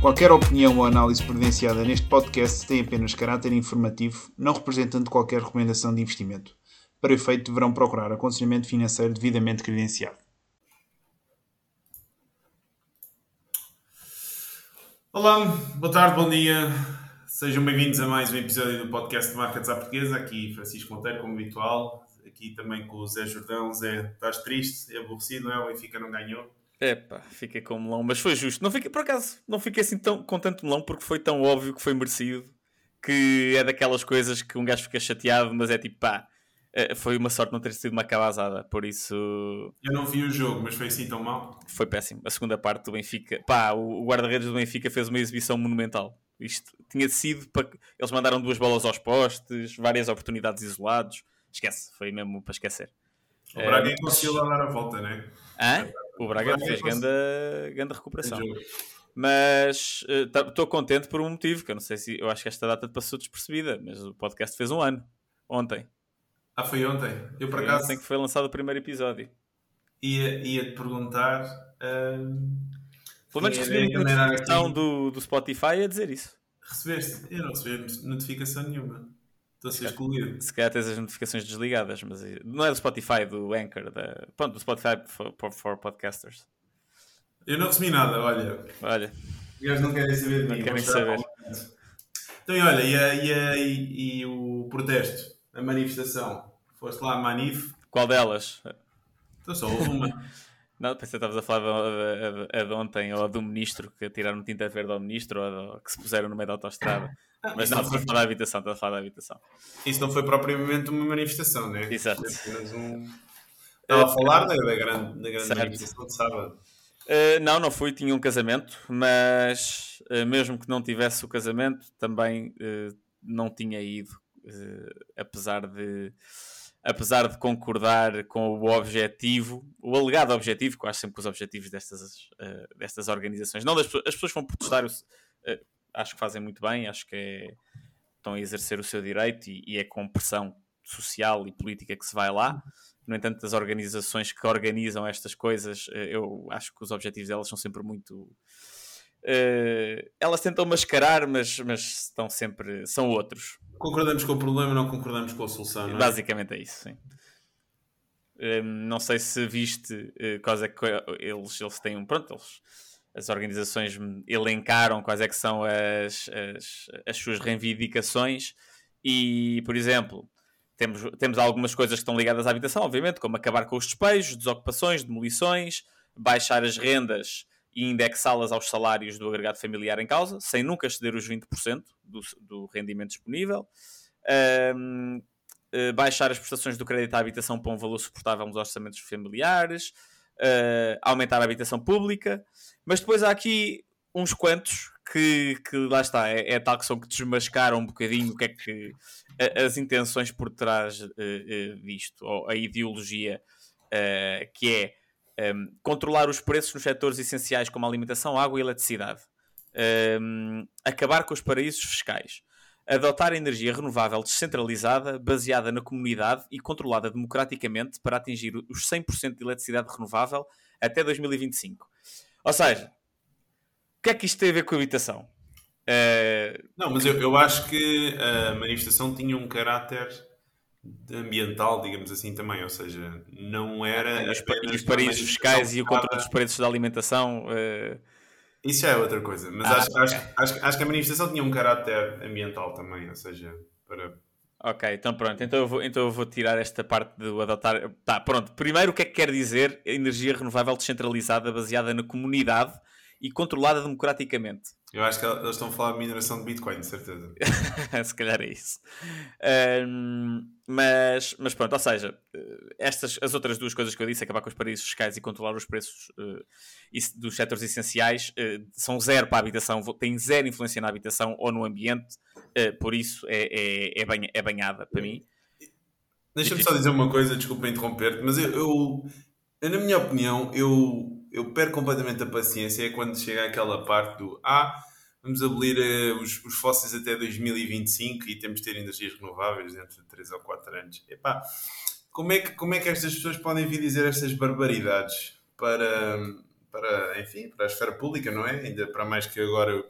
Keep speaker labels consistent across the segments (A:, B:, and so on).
A: Qualquer opinião ou análise presenciada neste podcast tem apenas caráter informativo, não representando qualquer recomendação de investimento. Para efeito, deverão procurar aconselhamento financeiro devidamente credenciado.
B: Olá, boa tarde, bom dia. Sejam bem-vindos a mais um episódio do podcast de Markets à Portuguesa. Aqui Francisco Monteiro, como habitual. Aqui também com o Zé Jordão. Zé, estás triste? É aborrecido, não é? O Benfica não ganhou.
C: Epá, fiquei com o melão, mas foi justo. Não fiquei, por acaso, não fiquei assim tão com tanto melão porque foi tão óbvio que foi merecido que é daquelas coisas que um gajo fica chateado, mas é tipo pá, eh, foi uma sorte não ter sido uma cabazada, por isso.
B: Eu não vi o jogo, mas foi assim tão mal.
C: Foi péssimo. A segunda parte do Benfica, pá, o guarda-redes do Benfica fez uma exibição monumental. Isto tinha sido para. Eles mandaram duas bolas aos postes, várias oportunidades isolados. Esquece, foi mesmo para esquecer.
B: O Braga é, conseguiu lá dar a volta, né?
C: Hã? O Braga, Braga fez grande, grande recuperação. Mas estou uh, contente por um motivo, que eu não sei se. Eu acho que esta data passou despercebida, mas o podcast fez um ano. Ontem.
B: Ah, foi ontem? Eu por acaso.
C: Ontem que foi lançado o primeiro episódio.
B: Ia, ia te perguntar. Uh...
C: Pelo menos recebi uma notificação do, do Spotify a dizer isso.
B: Recebeste? Eu não recebi notificação nenhuma. Estou a ser excluído.
C: Se calhar tens as notificações desligadas, mas não é do Spotify, do Anchor, da... Pronto, do Spotify for, for, podcasters.
B: Eu não recebi nada, olha.
C: Olha.
B: Os gajos não querem saber de
C: mim. Não querem saber.
B: Então, e olha, e, a, e, a, e, e, o protesto, a manifestação? Foste lá a manif?
C: Qual delas?
B: Então só houve uma.
C: Não, pensei que estavas a falar a de ontem ou do ministro que tiraram tinta verde ao ministro ou que se puseram no meio da autostrada. Ah, Mas não, estás a falar da habitação, estás a falar da habitação.
B: Isso não foi propriamente uma manifestação, né?
C: Exato.
B: Um... Estava a falar da, da grande, da grande manifestação de sábado.
C: Uh, não, não fui, tinha um casamento, mas uh, mesmo que não tivesse o casamento, também uh, não tinha ido, apesar de apesar de concordar com o objetivo, o alegado objetivo, acho sempre que os objetivos destas, destas organizações, não das as pessoas vão protestar, acho que fazem muito bem, acho que é, estão a exercer o seu direito e, e, é com pressão social e política que se vai lá. No entanto, as organizações que organizam estas coisas, eh, eu acho que os objetivos delas são sempre muito. Uh, elas tentam mascarar, mas, mas estão sempre. são outros.
B: Concordamos com o problema, não concordamos com a solução, é?
C: Basicamente é isso, sim. Uh, não sei se viste uh, quais é que eles, eles têm um. Pronto, eles as organizações elencaram quais é que são as, as, as suas reivindicações e, por exemplo, temos, temos algumas coisas que estão ligadas à habitação, obviamente, como acabar com os despejos, desocupações, demolições, baixar as rendas e indexá-las aos salários do agregado familiar em causa, sem nunca exceder os 20% do, do rendimento disponível. Um, eh, baixar as prestações do crédito à habitação para um valor suportável nos orçamentos familiares, uh, aumentar a habitação pública, mas depois há aqui uns quantos que, que lá está, é, é, tal que são que desmascaram um bocadinho o que é que as intenções por trás uh, uh, disto, ou a ideologia que é um, controlar os preços nos setores essenciais como a alimentação, água e eletricidade, um, acabar com os paraísos fiscais, adotar energia renovável descentralizada, baseada na comunidade e controlada democraticamente para atingir os 100% de eletricidade renovável até 2025. Ou seja, o que é que isto tem a ver com a habitação?
B: Uh... Não, mas eu, eu acho que a manifestação tinha um caráter ambiental, digamos assim, também, ou seja, não era.
C: E os, e os paraísos fiscais e o controle dos preços da alimentação. Uh
B: isso já é outra coisa, mas ah, acho, okay. acho, acho, acho, que a manifestação tinha um caráter ambiental também, ou seja, para.
C: Ok, então pronto, então eu vou, então eu vou tirar esta parte do adotar. Tá, pronto. Primeiro, o que é que quer dizer energia renovável descentralizada baseada na comunidade e controlada democraticamente?
B: Eu acho que eles estão a falar de mineração de Bitcoin, de certeza.
C: Se calhar é isso. Um, mas, mas pronto, ou seja, estas, as outras duas coisas que eu disse, acabar com os paraísos fiscais e controlar os preços uh, dos setores essenciais, uh, são zero para a habitação, têm zero influência na habitação ou no ambiente, uh, por isso é, é, é, banha, é banhada para mim.
B: Deixa-me só dizer uma coisa, desculpa interromper-te, mas eu, eu, eu, na minha opinião, eu eu perco completamente a paciência é quando chega aquela parte do ah, vamos abolir uh, os, os, fósseis até 2025 e temos de ter energias renováveis dentro de 3 ou 4 anos. Epá, como é que, como é que estas pessoas podem vir dizer estas barbaridades para, para, enfim, para a esfera pública, não é? Ainda para mais que agora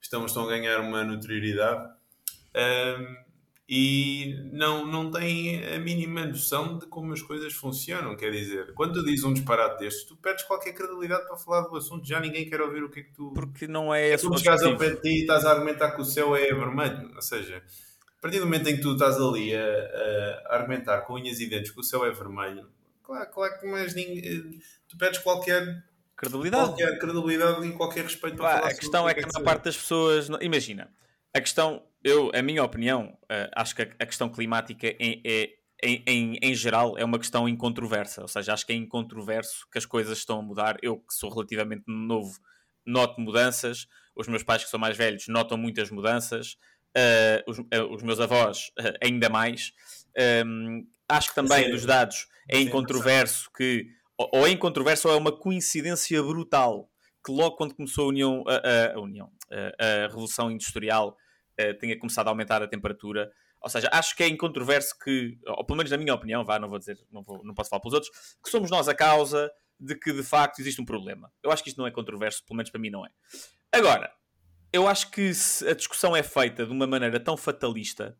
B: estão, estão a ganhar uma notoriedade. Um, e não, não têm a mínima noção de como as coisas funcionam. Quer dizer, quando tu dizes um disparate destes, tu perdes qualquer credibilidade para falar do assunto, já ninguém quer ouvir o que é que tu.
C: Porque não é esse
B: tu chegas ao pé de ti e estás a argumentar que o céu é vermelho. Ou seja, a partir do momento em que tu estás ali a, a argumentar com unhas e dentes que o céu é vermelho, claro, claro que mais ninguém. Tu perdes qualquer
C: credibilidade.
B: Qualquer credibilidade e qualquer respeito
C: para falar A questão é que, que a maior parte das pessoas. Imagina, a questão eu, a minha opinião, uh, acho que a, a, questão climática é, é, em, em, em, geral é uma questão incontroversa, ou seja, acho que é incontroverso que as coisas estão a mudar. Eu, que sou relativamente novo, noto mudanças, os meus pais, que são mais velhos, notam muitas mudanças, uh, os, uh, os, meus avós, ainda mais. Um, ehm, acho que também Sim. dos dados é incontroverso que, ou, ou é incontroverso ou é uma coincidência brutal que logo quando começou a União, a, a, a União, a, a Revolução Industrial uh, tenha começado a aumentar a temperatura. Ou seja, acho que é incontroverso que, ou pelo menos na minha opinião, vá, não vou dizer, não, vou, não posso falar pelos outros, que somos nós a causa de que de facto existe um problema. Eu acho que isto não é controverso, pelo menos para mim não é. Agora, eu acho que a discussão é feita de uma maneira tão fatalista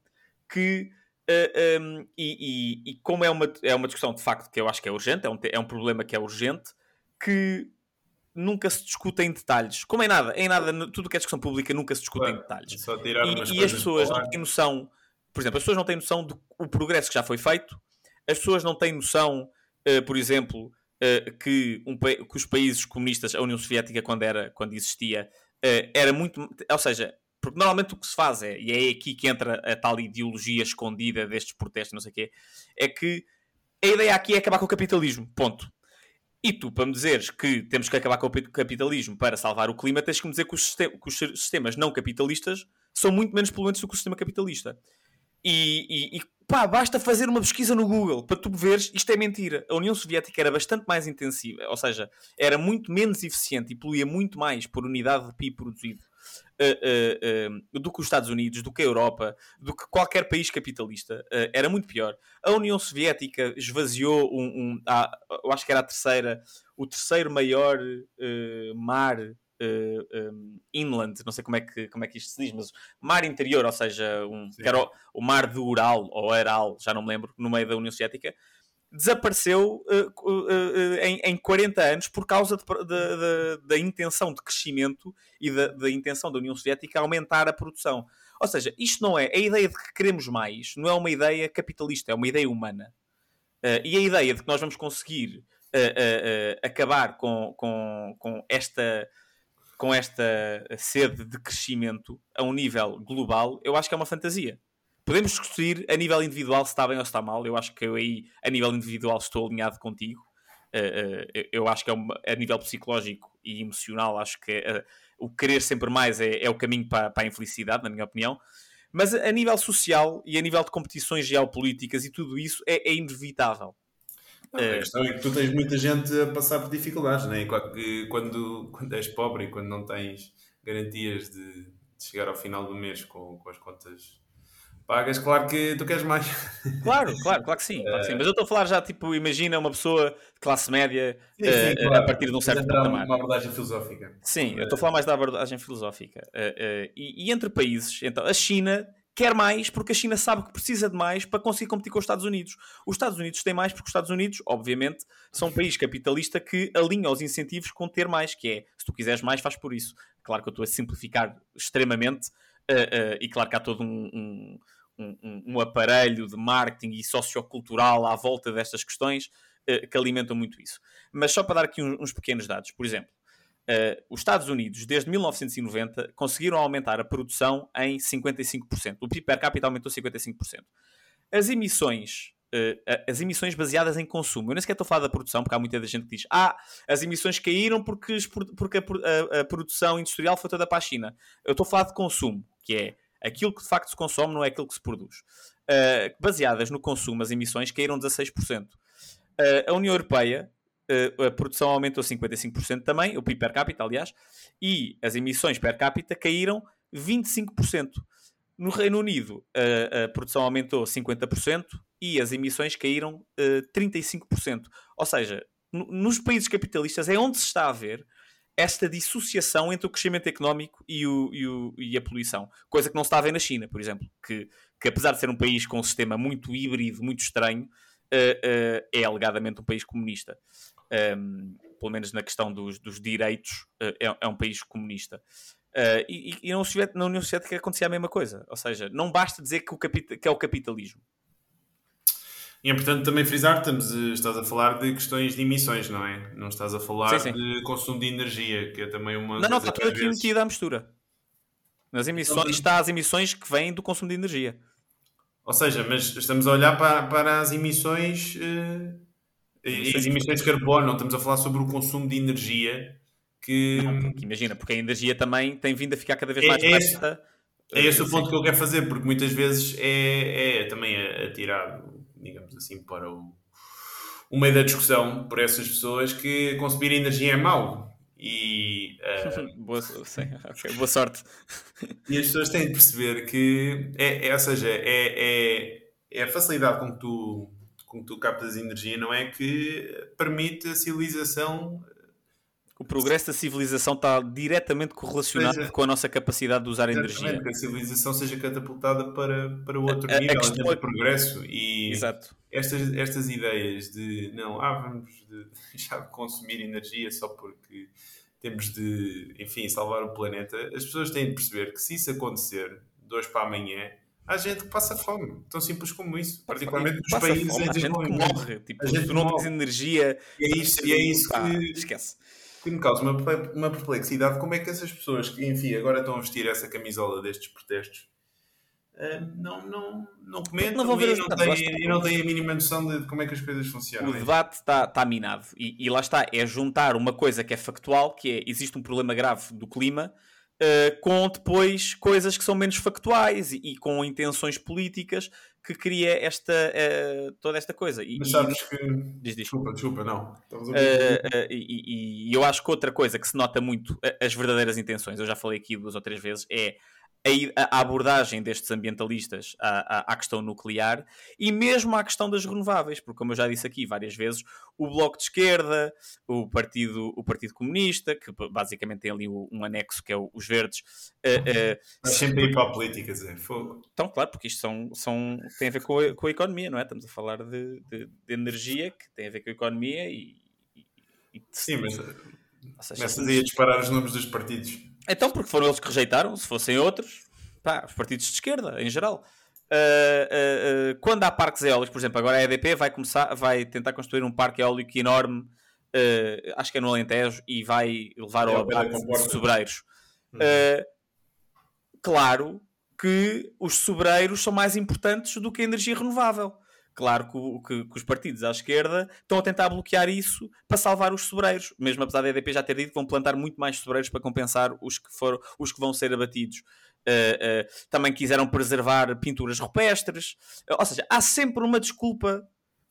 C: que. Uh, eh, um, ehm, e, e, e, como é uma, é uma discussão de facto que eu acho que é urgente, é um, é um problema que é urgente, que nunca se discute em detalhes. Como é nada, em nada, tudo que é discussão pública nunca se discute em detalhes.
B: e,
C: e as pessoas não têm noção, por exemplo, as pessoas não têm noção do progresso que já foi feito, as pessoas não têm noção, uh, por exemplo, uh, que, um, que, os países comunistas, a União Soviética, quando, era, quando existia, uh, era muito. Ou seja, porque normalmente o que se faz é, e é aqui que entra a tal ideologia escondida destes protestos, não sei o quê, é que a ideia aqui é acabar com o capitalismo. Ponto. E tu, para me dizeres que temos que acabar com o capitalismo para salvar o clima, tens que me dizer que os, que os sistemas não capitalistas são muito menos poluentes do que o sistema capitalista. E, e, e, pá, basta fazer uma pesquisa no Google para tu veres isto é mentira. A União Soviética era bastante mais intensiva, ou seja, era muito menos eficiente e poluía muito mais por unidade de PIB produzido uh, uh, do que os Estados Unidos, do que a Europa, do que qualquer país capitalista. era muito pior. A União Soviética esvaziou um, um ah, eu acho que era a terceira, o terceiro maior mar uh, um, inland, não sei como é, que, como é que isto se diz, mas mar interior, ou seja, um, o, o, mar do Ural, ou Aral, já não me lembro, no meio da União Soviética, desapareceu uh, uh, em, em 40 anos por causa de, de, de, da intenção de crescimento e da, da, intenção da União Soviética aumentar a produção. Ou seja, isto não é. A ideia de que queremos mais não é uma ideia capitalista, é uma ideia humana. Uh, e a ideia de que nós vamos conseguir acabar com, com, com, esta, com esta sede de crescimento a um nível global, eu acho que é uma fantasia. Podemos discutir a nível individual se está bem ou se está mal. Eu acho que eu aí, a nível individual, estou alinhado contigo. Uh, uh, eu acho que é uma, a nível psicológico e emocional, acho que uh, o querer sempre mais é, é o caminho para, para, a infelicidade, na minha opinião. Mas a, nível social e a nível de competições geopolíticas e tudo isso é, é inevitável.
B: Não, a questão é que tu tens muita gente a passar por dificuldades, né? quando, quando és pobre e quando não tens garantias de, de chegar ao final do mês com, com as contas pagas, claro que tu queres mais.
C: Claro, claro, claro que sim. Claro que sim. Mas eu estou a falar já, tipo, imagina uma pessoa de classe média sim, sim, uh, claro. a partir de um certo patamar.
B: Uma abordagem filosófica.
C: Sim, eu estou a falar mais da abordagem filosófica. Uh, uh, e, e, entre países, então, a China quer mais porque a China sabe que precisa de mais para conseguir competir com os Estados Unidos. Os Estados Unidos têm mais porque os Estados Unidos, obviamente, são um país capitalista que alinha os incentivos com ter mais, que é, se tu quiseres mais, faz por isso. Claro que eu estou a simplificar extremamente e claro que há todo um, um um, um, aparelho de marketing e sociocultural à volta destas questões uh, que alimentam muito isso. Mas só para dar aqui uns, uns pequenos dados, por exemplo, uh, os Estados Unidos, desde 1990, conseguiram aumentar a produção em 55%. O PIB per capita aumentou 55%. As emissões Uh, as emissões baseadas em consumo. Eu nem sequer estou a falar da produção, porque há muita gente que diz ah, as emissões caíram porque, porque a, a, a, produção industrial foi toda para a China. Eu estou a falar de consumo, que é aquilo que de facto se consome não é aquilo que se produz. Uh, baseadas no consumo, as emissões caíram 16%. Uh, a União Europeia uh, a produção aumentou 55% também, o PIB per capita, aliás, e as emissões per capita caíram 25%. No Reino Unido, a, produção aumentou 50% e as emissões caíram uh, 35%. Ou seja, nos países capitalistas é onde se está a ver esta dissociação entre o crescimento económico e, o, e, o, e, a poluição. Coisa que não se está a ver na China, por exemplo, que, que apesar de ser um país com um sistema muito híbrido, muito estranho, uh, uh, é alegadamente um país comunista. Um, ehm, pelo menos na questão dos, dos direitos, uh, é, é, um país comunista. e, e na, União Soviética acontecia a mesma coisa. Ou seja, não basta dizer que, o que é o capitalismo.
B: E é importante também frisar, estamos, eh, estás a falar de questões de emissões, não é? Não estás a falar sim, sim. de consumo de energia, que é também uma.
C: Não, não, está tudo aqui vezes... metido à mistura. Nas emissões, então, está as emissões que vêm do consumo de energia.
B: Ou seja, mas estamos a olhar para, para as emissões. Uh, e as emissões de carbono, não estamos a falar sobre o consumo de energia. Que...
C: Não, porque, imagina, porque a energia também tem vindo a ficar cada vez é mais é, barata.
B: É esse o ponto que eu quero fazer, porque muitas vezes é, é também atirado digamos assim, para o, o meio da discussão por essas pessoas que consumir energia é mau. E,
C: uh, boa, sim, okay, boa sorte.
B: E as pessoas têm de perceber que, é, é, ou seja, é, é, é a facilidade com que tu, com que tu captas energia, não é que permite a civilização
C: o progresso da civilização está diretamente correlacionado é. com a nossa capacidade de usar energia.
B: que a civilização seja catapultada para, para outro a, nível a de é... progresso. E Exato. Estas, estas ideias de não, ah, vamos deixar de consumir energia só porque temos de, enfim, salvar o planeta, as pessoas têm de perceber que se isso acontecer de hoje para amanhã, há gente que passa fome, tão simples como isso, particularmente nos países
C: fome, em gente que morre, tipo, a gente tu não tens energia,
B: e é isso, e é isso que, esquece que me causa uma, uma perplexidade como é que essas pessoas que, enfim, agora estão a vestir essa camisola destes protestos uh, não, não, não comentam não e, não têm, e não têm a mínima noção de como é que as coisas funcionam.
C: O debate está, está minado e, e lá está, é juntar uma coisa que é factual, que é, existe um problema grave do clima, Uh, com depois coisas que são menos factuais e, e com intenções políticas que cria esta, uh, toda esta coisa. E,
B: Mas sabes que. Diz, diz. Desculpa, desculpa, não.
C: Uh, uh, e, e, eu acho que outra coisa que se nota muito as verdadeiras intenções, eu já falei aqui duas ou três vezes, é a, abordagem destes ambientalistas à, à, à, questão nuclear e mesmo à questão das renováveis, porque como eu já disse aqui várias vezes, o Bloco de Esquerda, o Partido, o partido Comunista, que basicamente tem ali um anexo que é os Verdes.
B: Uh, uh, sempre ir para a política, dizer, fogo.
C: Então, claro, porque isto são, são, tem a ver com a, com a economia, não é? Estamos a falar de, de, de energia que tem a ver com a economia e. e,
B: e Sim, mas. Seja, começas a disparar os números dos partidos.
C: Então, porque foram eles que rejeitaram, se fossem outros, pá, os partidos de esquerda, em geral. Uh, uh, uh, quando há parques eólicos, por exemplo, agora a EDP vai começar, vai tentar construir um parque eólico enorme, acho que é no Alentejo, e vai levar é, ao abate de sobreiros. Hum. claro que os sobreiros são mais importantes do que a energia renovável. Claro que, que, que, os partidos à esquerda estão a tentar bloquear isso para salvar os sobreiros, mesmo apesar da EDP já ter dito que vão plantar muito mais sobreiros para compensar os que, foram, os que vão ser abatidos. Uh, uh, também quiseram preservar pinturas rupestres, uh, ou seja, há sempre uma desculpa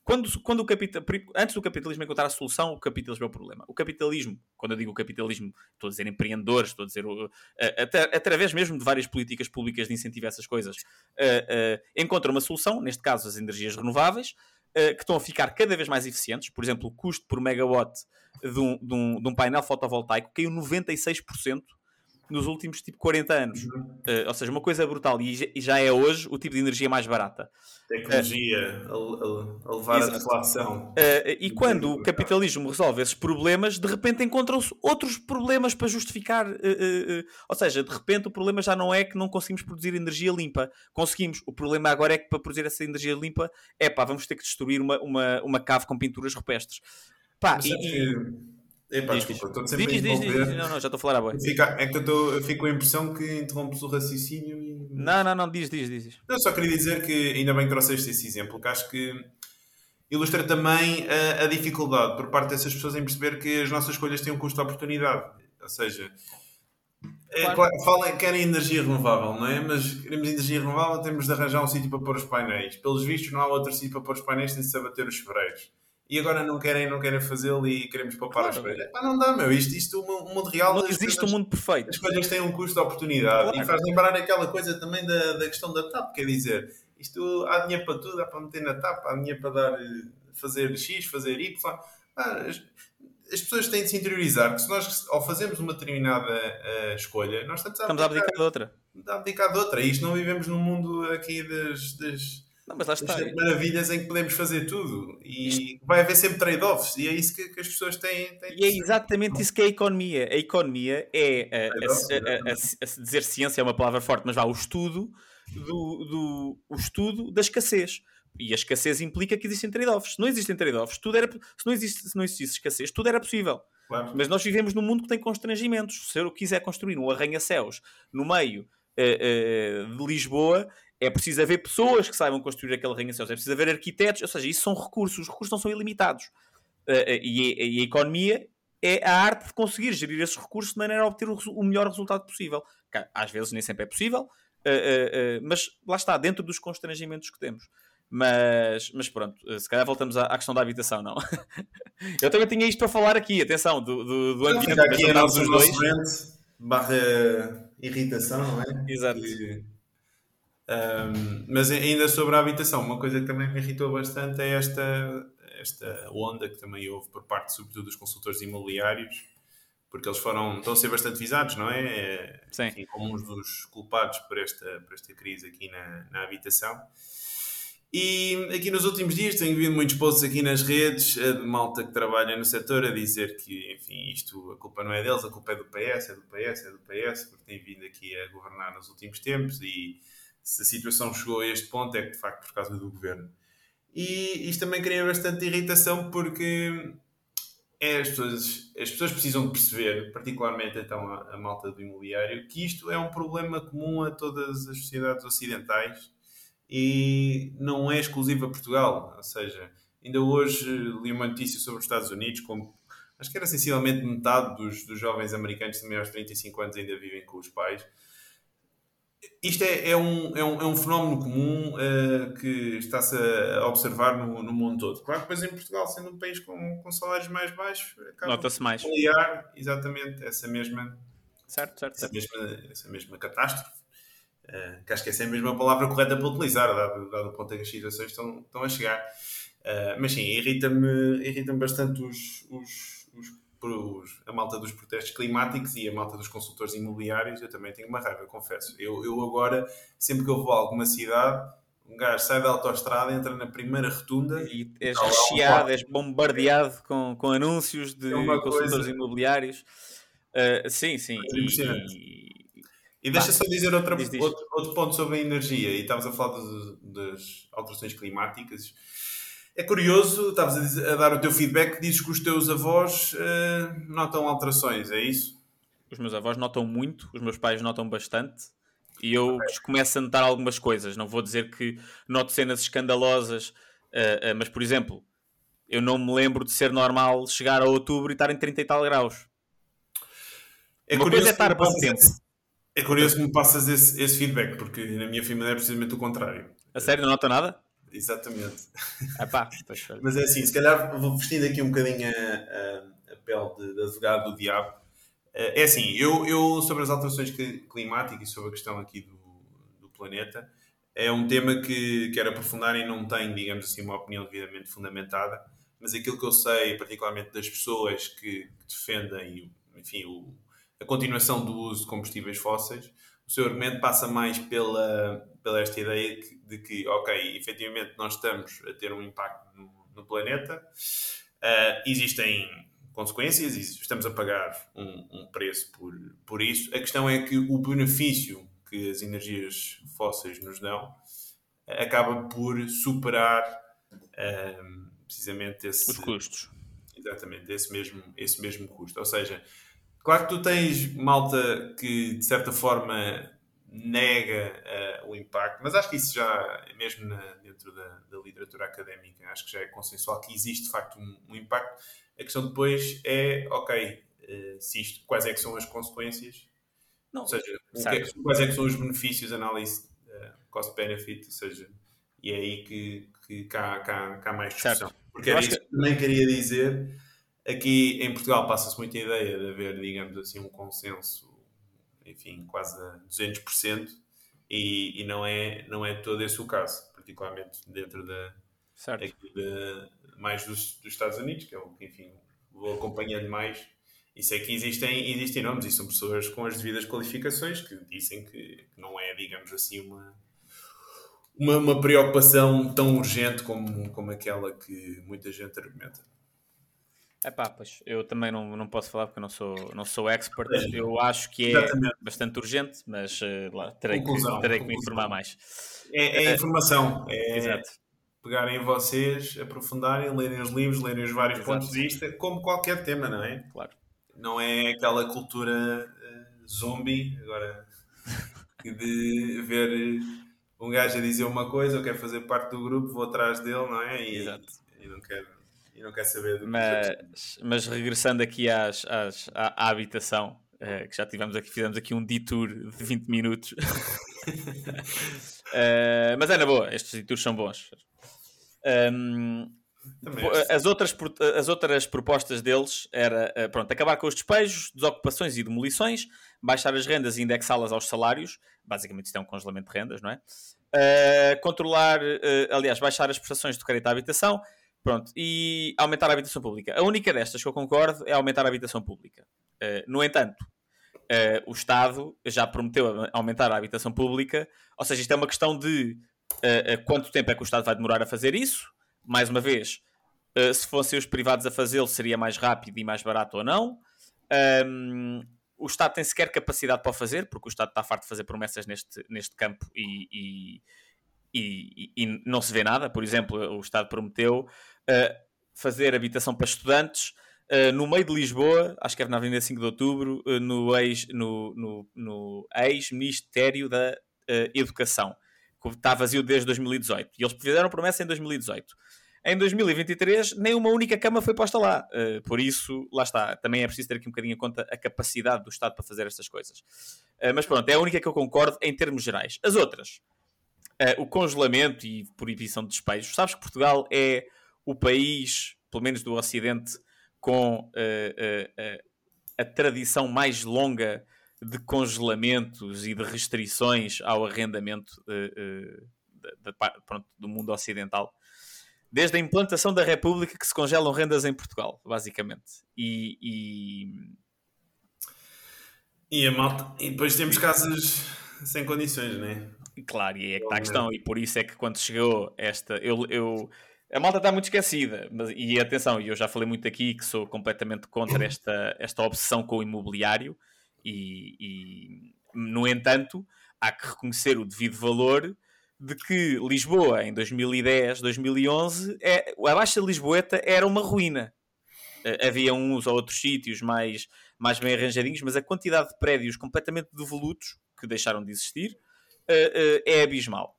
C: quando, quando o capital, antes do capitalismo encontrar a solução, o capitalismo é o problema. O capitalismo, quando eu digo capitalismo, estou a dizer empreendedores, estou a dizer uh, até, através mesmo de várias políticas públicas de incentivo a essas coisas, uh, uh, encontra uma solução, neste caso as energias renováveis, que estão a ficar cada vez mais eficientes. Por exemplo, o custo por megawatt de um, de um, de um painel fotovoltaico caiu 96% nos últimos tipo 40 anos. Uh, ou seja, uma coisa brutal. E já é hoje o tipo de energia mais barata.
B: Tecnologia uh, a, a, levar exato. a deflação.
C: Uh, e quando o capitalismo resolve esses problemas, de repente encontram-se outros problemas para justificar. ou seja, de repente o problema já não é que não conseguimos produzir energia limpa. Conseguimos. O problema agora é que para produzir essa energia limpa, é pá, vamos ter que destruir uma, uma, uma cave com pinturas rupestres. Pá, e, e
B: Epá, diz, desculpa, estou sempre diz, a diz, diz,
C: Não, não, já estou a falar a boa.
B: Fica, é que eu, tô, eu fico com a impressão que interrompes o raciocínio e...
C: Não, não, não, diz, diz, diz.
B: Não, só queria dizer que ainda bem que trouxeste esse exemplo, que acho que ilustra também a, a, dificuldade por parte dessas pessoas em perceber que as nossas escolhas têm um custo de oportunidade. Ou seja, é, claro. Falam, querem energia renovável, não é? Mas queremos energia renovável, temos de arranjar um sítio para pôr os painéis. Pelos vistos, não há outro sítio para pôr os painéis, de se abater os chuveiros. E agora não querem, não querem fazê-lo e queremos poupar
C: Claro.
B: as coisas. Pá, não dá, meu. Isto, isto o mundo real.
C: Não existe um
B: coisas-
C: mundo perfeito.
B: as coisas têm um custo de oportunidade
C: Claro.
B: e faz lembrar aquela coisa também da, da questão da TAP, quer dizer, isto há dinheiro para tudo, há para meter na TAP, há dinheiro para dar, eh, fazer X, fazer Y. Ah, as, as pessoas têm de se interiorizar que se nós, ao fazermos uma determinada eh, escolha, nós estamos a
C: Estamos a abdicar de outra.
B: a abdicar de outra. E isto não vivemos num mundo aqui das, das,
C: Não, mas lá está.
B: maravilhas em que podemos fazer tudo. E vai haver sempre trade-offs. E é isso que, que as pessoas têm, têm
C: E é exatamente isso que é a economia. A economia é a- a-
B: Exato,
C: a- a- a- a dizer ciência é uma palavra forte, mas vá, o estudo do, do- o estudo da escassez. E a escassez implica que existem trade-offs. Se não existem trade-offs, tudo era, se, não existe, se não existisse escassez, tudo era possível.
B: Claro.
C: Mas nós vivemos num mundo que tem constrangimentos. Se eu quiser construir um arranha-céus no meio eh, eh, de Lisboa, é preciso haver pessoas que saibam construir aquele arranha-céus. É preciso haver arquitetos. Ou seja, isso são recursos. Os recursos não são ilimitados. Eh, e, a- e a economia é a arte de conseguir gerir esses recursos de maneira a obter o, o melhor resultado possível. Às vezes nem sempre é possível, eh, eh, mas lá está, dentro dos constrangimentos que temos. Mas, mas pronto, se calhar voltamos à, à questão da habitação, não? Eu também tinha isto para falar aqui, atenção, do, do, do ambiente
B: Fica aqui a nossa nosso
C: dois.
B: barra irritação, não é?
C: Exato.
B: Que, ahm, mas ainda sobre a habitação, uma coisa que também me irritou bastante é esta, esta onda que também houve por parte, sobretudo, dos consultores imobiliários, porque eles foram, estão a ser bastante visados, não é? É,
C: Sim.
B: Enfim, como uns dos culpados por esta, por esta crise aqui na, na habitação. E aqui nos últimos dias tenho visto muitos posts aqui nas redes eh, de malta que trabalha no setor a dizer que, enfim, isto, a culpa não é deles, a culpa é do PS, é do PS, é do PS, porque tem vindo aqui a governar nos últimos tempos e se a situação chegou a este ponto é de facto, por causa do governo. E isto também cria bastante irritação porque é as, pessoas, as pessoas precisam de perceber, particularmente então a, a malta do imobiliário, que isto é um problema comum a todas as sociedades ocidentais e não é exclusivo a Portugal. Ou seja, ainda hoje li uma notícia sobre os Estados Unidos, como acho que era sensivelmente metade dos, dos jovens americanos de meio aos 35 anos ainda vivem com os pais. Isto é, é, um, é, um, é um fenómeno comum eh, que está-se a observar no, no mundo todo. Claro que depois em Portugal, sendo um país com, com salários mais baixos,
C: Nota-se mais.
B: aliar exatamente essa mesma,
C: Certo, certo,
B: essa
C: certo.
B: mesma, essa mesma catástrofe. Eh, que acho que essa é a mesma palavra correta para utilizar, dado, dado o ponto em que as situações estão, estão a chegar. Eh, mas sim, irrita-me irrita bastante os, os, os, os- a malta dos protestos climáticos e a malta dos consultores imobiliários. Eu também tenho uma raiva, confesso. Eu, eu agora, sempre que eu vou a alguma cidade, um gajo sai da autostrada, entra na primeira rotunda
C: E és
B: um
C: recheado, és bombardeado com, com anúncios de
B: É
C: consultores
B: coisa-
C: imobiliários. Uh, sim, sim.
B: É.
C: E,
B: E deixa só dizer outra,
C: Diz, diz.
B: Outro, outro ponto sobre a energia. E estavas a falar das, das alterações climáticas. É curioso, estavas a, dizer- a dar o teu feedback, dizes que os teus avós eh, notam alterações, é isso?
C: os meus avós notam muito, os meus pais notam bastante. E eu começo a notar algumas coisas. Não vou dizer que noto cenas escandalosas, uh, uh, mas, por exemplo, eu não me lembro de ser normal chegar a outubro e estar em 30 e tal graus.
B: É
C: Uma coisa é estar bom tempo.
B: esse- é curioso que me passas esse, esse feedback, porque na minha família é precisamente o contrário.
C: A sério, não nota nada?
B: Exatamente.
C: Pá, pois, olha.
B: Mas é assim, se calhar vou vestindo aqui um bocadinho a, a- a pele de, de advogado do diabo. Eh, É assim, eu, eu sobre as alterações cli- climáticas e sobre a questão aqui do, do planeta, é um tema que quero aprofundar e não tenho, digamos assim, uma opinião devidamente fundamentada, mas aquilo que eu sei, particularmente das pessoas que, que defendem, enfim, o- a continuação do uso de combustíveis fósseis, o seu argumento passa mais pela, pela esta ideia de que, ok, efetivamente nós estamos a ter um impacto no, no planeta, ah, existem consequências e estamos a pagar um, um preço por, por isso. A questão é que o benefício que as energias fósseis nos dão ah, acaba por superar ah, precisamente esse,
C: Os custos.
B: Exatamente, esse mesmo, esse mesmo custo. Ou seja, claro que tu tens malta que de certa forma nega eh, o impacto, mas acho que isso já, mesmo na- dentro da, da literatura académica, acho que já é consensual que existe de facto um, um impacto. A questão depois é, ok, eh, se isto, quais é que são as consequências,
C: Não,
B: ou seja, que é que- quais é que são os benefícios, análise eh, cost-benefit, ou seja, e é aí que, que cá, cá, cá há mais discussão.
C: Certo.
B: Porque era isso que também queria dizer. Aqui em Portugal passa-se muita ideia de haver, digamos assim, um consenso, enfim, quase a 200%, e, e não, é, não é todo esse o caso, particularmente dentro da,
C: certo.
B: aqui de, mais dos, dos Estados Unidos, que é o que, enfim, vou acompanhando mais. Isso é que existem, existem nomes e são pessoas com as devidas qualificações que dizem que não é, digamos assim, uma, uma, uma preocupação tão urgente como, como aquela que muita gente argumenta.
C: É pá, pois eu também não, não posso falar porque eu não sou, não sou expert. Eu acho que é Exatamente. bastante urgente, mas uh, lá, terei, conclusão, que, terei que me informar mais.
B: É, é informação. É, Exato. Pegarem vocês, aprofundarem, lerem os livros, lerem os vários Exato. pontos de vista, como qualquer tema, não é?
C: Claro.
B: Não é aquela cultura uh, zombie, agora, de ver um gajo a dizer uma coisa, eu quero fazer parte do grupo, vou atrás dele, não é? E, Exato. e não quero e não quer saber do
C: mas, mas regressando aqui às, às, à, à habitação, uh, que já tivemos aqui, fizemos aqui um detour de 20 minutos. uh, mas é na boa, estes detours são bons. Um, as outras, as outras propostas deles era uh, pronto, acabar com os despejos, desocupações e demolições, baixar as rendas e indexá-las aos salários. Basicamente, isto é um congelamento de rendas, não é? Uh, controlar, uh, aliás, baixar as prestações de crédito à habitação, Pronto, e aumentar a habitação pública. A única destas que eu concordo é aumentar a habitação pública. Uh, no entanto, uh, o Estado já prometeu aumentar a habitação pública, ou seja, isto é uma questão de uh, quanto tempo é que o Estado vai demorar a fazer isso. Mais uma vez, se fossem os privados a fazê-lo, seria mais rápido e mais barato ou não. Um, o Estado tem sequer capacidade para o fazer, porque o Estado está farto de fazer promessas neste, neste campo e, e, e, e, não se vê nada. Por exemplo, o Estado prometeu uh, fazer habitação para estudantes uh, no meio de Lisboa, acho que é na Avenida 5 de Outubro, uh, no ex-ministério ex da Educação, que está vazio desde 2018. E eles fizeram promessa em 2018. Em 2023, nem uma única cama foi posta lá. Por isso, lá está. Também é preciso ter aqui um bocadinho em conta a capacidade do Estado para fazer estas coisas. Mas pronto, é a única que eu concordo em termos gerais. As outras, uh, o congelamento e proibição de despejos. Sabes que Portugal é o país, pelo menos do Ocidente, com uh, a tradição mais longa de congelamentos e de restrições ao arrendamento pronto, do mundo ocidental. Desde a implantação da República que se congelam rendas em Portugal, basicamente. E, e...
B: E, a malta... e depois temos casas sem condições, não é?
C: Claro, e é que está a questão. E por isso é que quando chegou esta. Eu, eu, a malta está muito esquecida. Mas, e atenção, eu já falei muito aqui que sou completamente contra esta, esta obsessão com o imobiliário. E, e, no entanto, há que reconhecer o devido valor de que Lisboa, em 2010, 2011, é, a Baixa Lisboeta era uma ruína. Havia uns ou outros sítios mais, mais bem arranjadinhos, mas a quantidade de prédios completamente devolutos, que deixaram de existir, é abismal.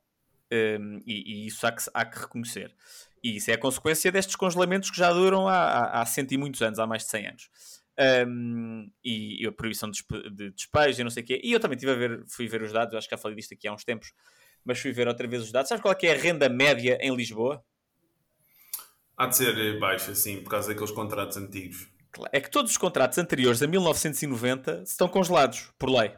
C: Um, ehm, e, e, isso há que, há que reconhecer. E isso é a consequência destes congelamentos que já duram há, há, cento e muitos anos, há mais de 100 anos. Um, e, e, a proibição de, de despejo e não sei o quê. E eu também tive a ver, fui ver os dados, acho que já falei disto aqui há uns tempos, mas fui ver outra vez os dados. Sabes qual é, é a renda média em Lisboa?
B: Há de ser baixa, sim, por causa daqueles contratos antigos.
C: É que todos os contratos anteriores a 1990 estão congelados, por lei.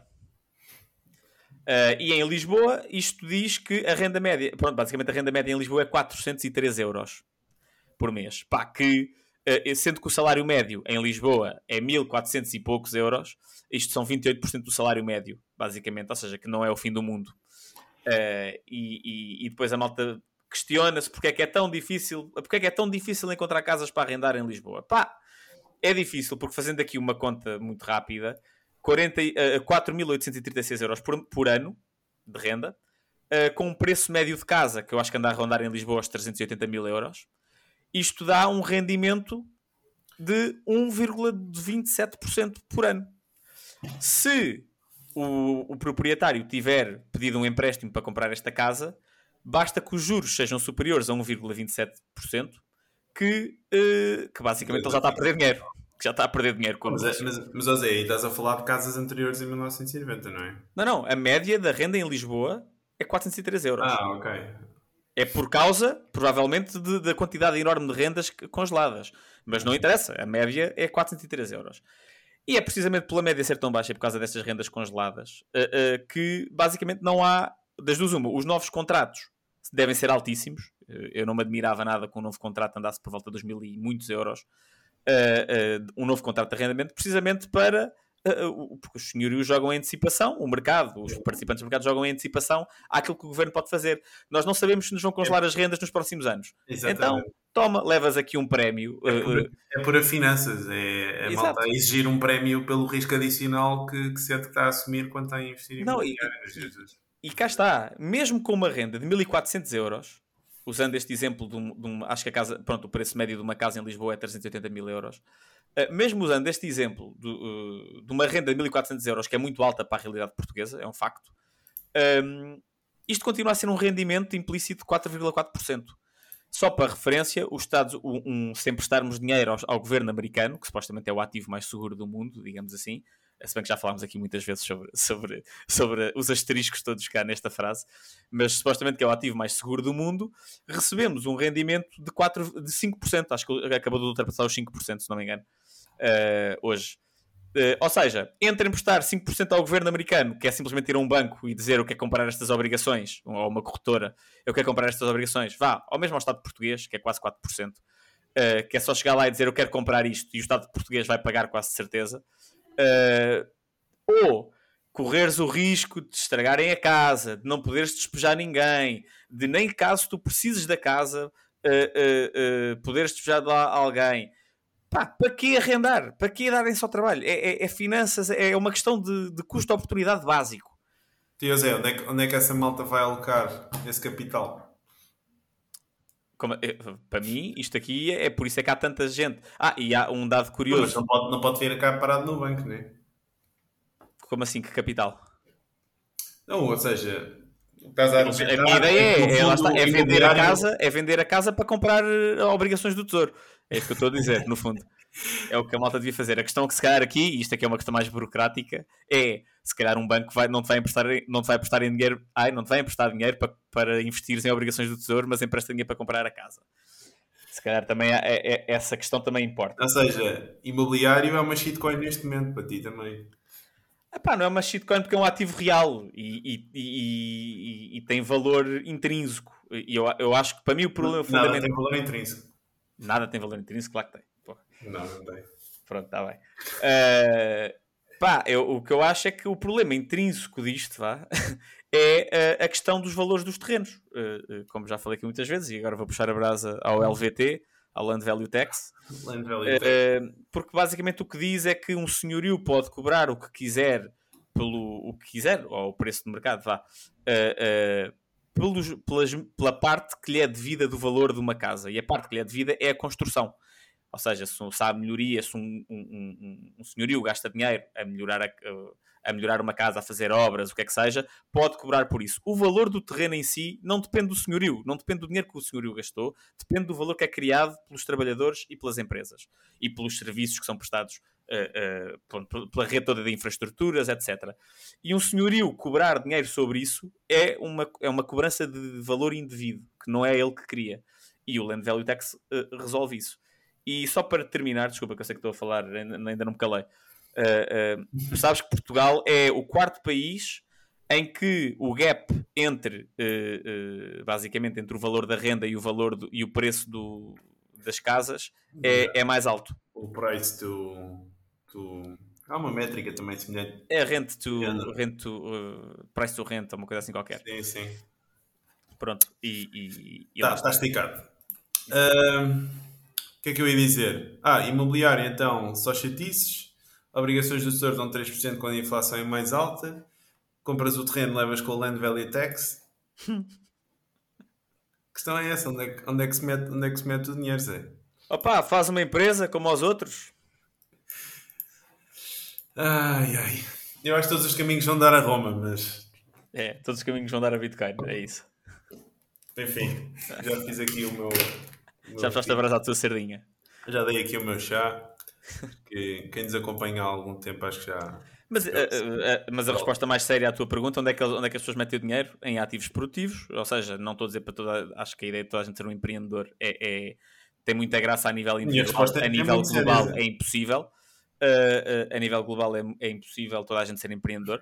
C: Uh, e em Lisboa, isto diz que a renda média, pronto, basicamente a renda média em Lisboa é 403 euros por mês. Pá, que, uh, sendo que o salário médio em Lisboa é 1400 e poucos euros, isto são 28% do salário médio, basicamente, ou seja, que não é o fim do mundo. Uh, e, e, e, depois a malta questiona-se porque é que é tão difícil, porque é que é tão difícil encontrar casas para arrendar em Lisboa. Pá, é difícil, porque fazendo aqui uma conta muito rápida, 4.836 euros por, por, ano de renda, uh, com um preço médio de casa, que eu acho que anda a rondar em Lisboa aos 380 mil euros. Isto dá um rendimento de 1,27% por ano. Se o, o, proprietário tiver pedido um empréstimo para comprar esta casa, basta que os juros sejam superiores a 1,27%, que, uh, que basicamente ele já está a perder dinheiro que já está a perder dinheiro com
B: mas, é, mas, mas, mas aí estás a falar de casas anteriores em 1990, não é?
C: Não, não. A média da renda em Lisboa é 403 euros.
B: Ah, ok.
C: É por causa, provavelmente, da quantidade enorme de rendas congeladas. Mas não interessa, a média é 403 euros. E é precisamente pela média ser tão baixa por causa dessas rendas congeladas uh, uh, que basicamente não há, das duas uma, os novos contratos devem ser altíssimos. Uh, eu não me admirava nada que um novo contrato andasse por volta dos mil e muitos euros. Um novo contrato de arrendamento, precisamente para porque os senhorios jogam em antecipação, o mercado, os participantes do mercado jogam em antecipação àquilo que o governo pode fazer. Nós não sabemos se nos vão congelar as rendas nos próximos anos. Exatamente. Então, toma, levas aqui um prémio.
B: É por, é finanças, é, é malta exigir um prémio pelo risco adicional que, que se está a assumir quando está a investir em não, e,
C: e cá está, mesmo com uma renda de 1400 euros, usando este exemplo de um, de um, acho que a casa, pronto, o preço médio de uma casa em Lisboa é 380 mil euros. Uh, mesmo usando este exemplo de, uh, de, uma renda de 1400 euros, que é muito alta para a realidade portuguesa, é um facto, um, ehm, isto continua a ser um rendimento implícito de 4,4%. Só para referência, os Estados, um, um, se emprestarmos dinheiro ao, ao, governo americano, que supostamente é o ativo mais seguro do mundo, digamos assim, se bem que já falámos aqui muitas vezes sobre, sobre, sobre os asteriscos todos cá nesta frase, mas supostamente que é o ativo mais seguro do mundo, recebemos um rendimento de, 4, de 5%, acho que acabou de ultrapassar os 5%, se não me engano, uh, hoje. Uh, ou seja, entre emprestar 5% ao governo americano, que é simplesmente ir a um banco e dizer eu quero comprar estas obrigações, ou uma corretora, eu quero comprar estas obrigações, vá, ou mesmo ao Estado português, que é quase 4%, uh, que é só chegar lá e dizer eu quero comprar isto e o Estado português vai pagar quase certeza. Uh, ou correres o risco de estragarem a casa, de não poderes despejar ninguém, de nem caso tu precises da casa, uh, uh, poderes despejar de lá alguém. Pá, para que arrendar? Para que darem só trabalho? É, é, é finanças, é uma questão de, de custo-oportunidade básico.
B: Tio Zé, onde é, que, onde é que essa malta vai alocar esse capital?
C: Como, é, para mim, isto aqui é, é, por isso é que há tanta gente. Ah, e há um dado curioso. Mas
B: não pode, não pode vir cá parado no banco, não é?
C: Como assim? Que capital?
B: Não, ou seja, estás
C: a, a minha ideia é, é, é, está, é vender a casa, é vender a casa para comprar eh, obrigações do tesouro. É isso que eu estou a dizer, no fundo. É o que a malta devia fazer. A questão que se calhar aqui, e isto aqui é uma questão mais burocrática, é se calhar um banco vai, não, te vai emprestar, não te vai emprestar em dinheiro, ai, não te vai emprestar dinheiro para, para investir em obrigações do tesouro, mas empresta dinheiro para comprar a casa. Se calhar também é, é, é, essa questão também importa.
B: Ou seja, imobiliário é uma shitcoin neste momento para ti também.
C: Epá, não é uma shitcoin porque é um ativo real e, e, e, e tem valor intrínseco. E eu, eu acho que para mim o problema
B: fundamental. Nada tem valor intrínseco.
C: Nada tem valor intrínseco, claro que tem.
B: Não, não tem.
C: Pronto, está bem. Uh, pá, eu, o que eu acho é que o problema intrínseco disto vá, é uh, a questão dos valores dos terrenos. Uh, como já falei aqui muitas vezes, e agora vou puxar a brasa ao LVT, ao Land Value Tax.
B: Land Value Tax.
C: porque basicamente o que diz é que um senhorio pode cobrar o que quiser pelo o que quiser, ou o preço do mercado, vá. Pelos, pelas, pela parte que lhe é devida do valor de uma casa. E a parte que lhe é devida é a construção. Ou seja, se, se há melhoria, se um, um, um, senhorio gasta dinheiro a melhorar, a, a, melhorar uma casa, a fazer obras, o que é que seja, pode cobrar por isso. O valor do terreno em si não depende do senhorio, não depende do dinheiro que o senhorio gastou, depende do valor que é criado pelos trabalhadores e pelas empresas e pelos serviços que são prestados uh, uh, pela rede toda de infraestruturas, etc. E um senhorio cobrar dinheiro sobre isso é uma, é uma cobrança de valor indevido, que não é ele que cria. E o Land Value Tax uh, resolve isso. E só para terminar, desculpa que eu sei que estou a falar, ainda, não me calei. Uh, uh, sabes que Portugal é o quarto país em que o gap entre uh, basicamente entre o valor da renda e o valor do, e o preço do, das casas é, é mais alto.
B: O price to, to... Há uma métrica também semelhante.
C: É rent to, rent to price to rent, uma coisa assim qualquer.
B: Sim, sim.
C: Pronto, e.
B: Está tá esticado. Uh... O que é que eu ia dizer? Ah, imobiliário então, só chatices. Obrigações do setor dão 3% quando a inflação é mais alta. Compras o terreno, levas com o Land Value Tax. a questão é essa: onde é, que, onde, é que se mete, onde é que se mete o dinheiro, Zé?
C: Opa, faz uma empresa como os outros.
B: Ai ai. Eu acho que todos os caminhos vão dar a Roma, mas.
C: É, todos os caminhos vão dar a Bitcoin, é isso.
B: Enfim, já fiz aqui o meu,
C: já precisaste abraçar a tua sardinha.
B: Já dei aqui o meu chá. Que quem nos acompanha há algum tempo acho que já.
C: Mas, uh, uh, mas a resposta mais séria à tua pergunta, onde é, que, onde é que as pessoas metem o dinheiro? Em ativos produtivos, ou seja, não estou a dizer para toda, acho que a ideia de toda a gente ser um empreendedor é, é tem muita graça a nível individual, a, a nível global séria. é impossível. Uh, uh, a nível global é, é, impossível toda a gente ser empreendedor.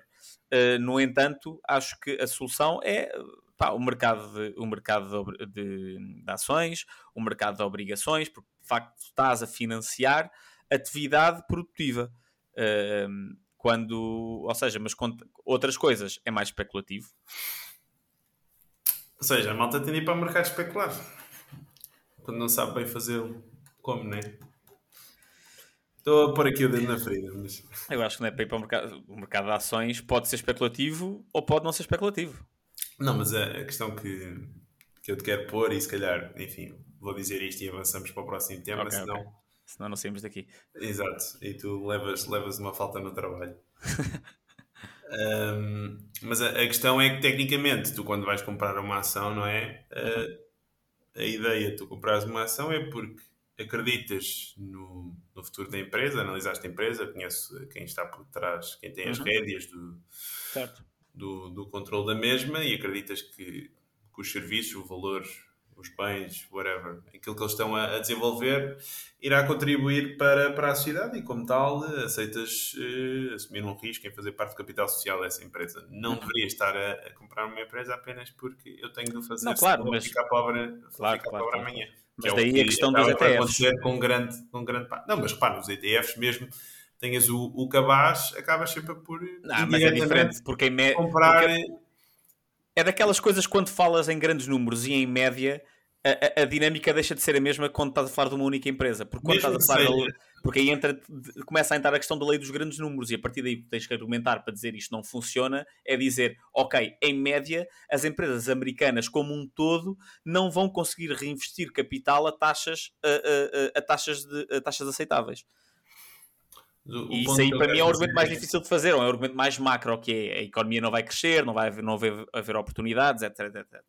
C: Uh, no entanto, acho que a solução é pá, o mercado, de, o mercado de, de, de, ações, o mercado de obrigações, porque de facto estás a financiar atividade produtiva. Uh, quando, ou seja, mas com outras coisas é mais especulativo.
B: Ou seja, a malta tem de ir para o mercado especular. Quando não sabe bem fazê-lo, como, não é? Estou a pôr aqui o dedo na ferida, mas...
C: Eu acho que não é para ir para o mercado. O mercado de ações pode ser especulativo ou pode não ser especulativo.
B: Não, mas a, questão que, que eu te quero pôr, e se calhar, enfim, vou dizer isto e avançamos para o próximo tema, okay, senão... Okay
C: senão não saímos daqui.
B: Exato, e tu levas, levas uma falta no trabalho. um, mas a, a, questão é que, tecnicamente, tu quando vais comprar uma ação, não é? A, a ideia de tu comprares uma ação é porque acreditas no, no futuro da empresa, analisaste a empresa, conheces quem está por trás, quem tem as uhum. rédeas do, do, do controle da mesma e acreditas que, que os serviços, o valor os bens, whatever, aquilo que eles estão a, a, desenvolver, irá contribuir para, para a sociedade e, como tal, aceitas uh, assumir um risco em fazer parte do capital social dessa empresa. Não uhum. deveria estar a, a, comprar uma empresa apenas porque eu tenho de fazer,
C: não, claro, mas...
B: ficar pobre, claro, ficar claro, pobre claro. amanhã.
C: Mas é daí que a questão dos ETFs.
B: Com grande, com grande... Não, mas repara, nos ETFs mesmo tenhas o, o cabaz, acabas sempre por.
C: Não, mas é diferente, porque em me... comprar. Porque é daquelas coisas quando falas em grandes números e em média, a, a, a, dinâmica deixa de ser a mesma quando estás a falar de uma única empresa. Porque quando Mesmo estás a falar. Da, porque aí entra, começa a entrar a questão da lei dos grandes números e a partir daí tens que argumentar para dizer isto não funciona, é dizer, ok, em média, as empresas americanas como um todo não vão conseguir reinvestir capital a taxas, a, a, taxas, de, a taxas aceitáveis. O e isso aí para mim é o argumento mais difícil de fazer, é o argumento mais macro, que é a economia não vai crescer, não vai haver, não haver, haver oportunidades, etc, etc.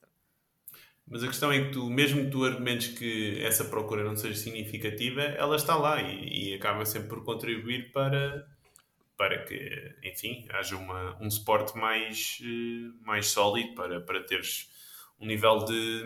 B: Mas a questão é que tu, mesmo que tu argumentes que essa procura não seja significativa, ela está lá e, e acaba sempre por contribuir para, para que, enfim, haja uma, um suporte mais, eh, mais sólido para, para teres um nível de,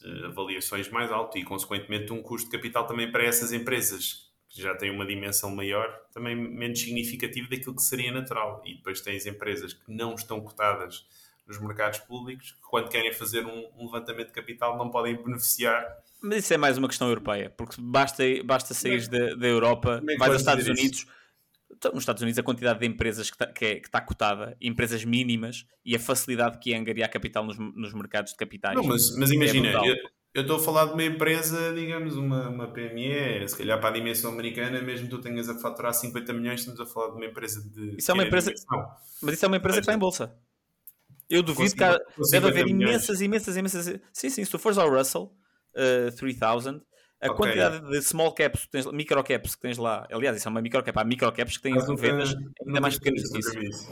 B: de avaliações mais alto e, consequentemente, um custo de capital também para essas empresas que já têm uma dimensão maior, também menos significativo daquilo que seria natural. E depois tens empresas que não estão cotadas nos mercados públicos, que quando querem fazer um, um, levantamento de capital não podem beneficiar.
C: Mas isso é mais uma questão europeia, porque basta, basta sair da, da Europa, é vais aos Estados Unidos. Isso? Então, nos Estados Unidos, a quantidade de empresas que está, que é, que está cotada, empresas mínimas, e a facilidade que é angariar capital nos, nos mercados de capitais.
B: Não, mas, mas imagina, é eu estou a falar de uma empresa, digamos, uma, uma PME, se calhar para a dimensão americana, mesmo tu tenhas a faturar 50 milhões, estamos a falar de uma empresa de.
C: Isso é uma empresa. Mas isso é uma empresa que está em bolsa. Eu duvido que há, deve haver imensas, imensas, imensas. Sim, sim, se tu fores ao Russell uh, 3000, a okay. quantidade de small caps, tens, micro caps que tens lá, aliás, isso é uma micro cap, há micro caps que têm vendas ainda mais pequenas do que isso.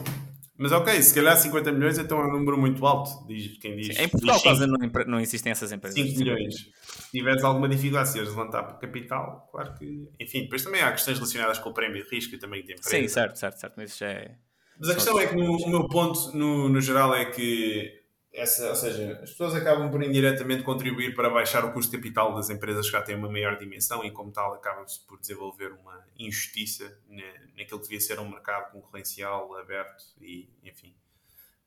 B: Mas ok, se calhar 50 milhões então é um número muito alto, diz quem diz.
C: Sim, em Portugal quase não, não existem essas empresas.
B: 5 milhões. Se tiveres alguma dificuldade se eles levantar capital, claro que. Enfim, depois também há questões relacionadas com o prémio de risco e também de empresa.
C: Sim, certo, certo, certo. Mas isso já é.
B: Mas a questão é que no, o meu ponto, no, no geral, é que essa, ou seja, as pessoas acabam por indiretamente contribuir para baixar o custo de capital das empresas que já têm uma maior dimensão e, como tal, acabam-se por desenvolver uma injustiça na, naquilo que devia ser um mercado concorrencial, aberto e, enfim,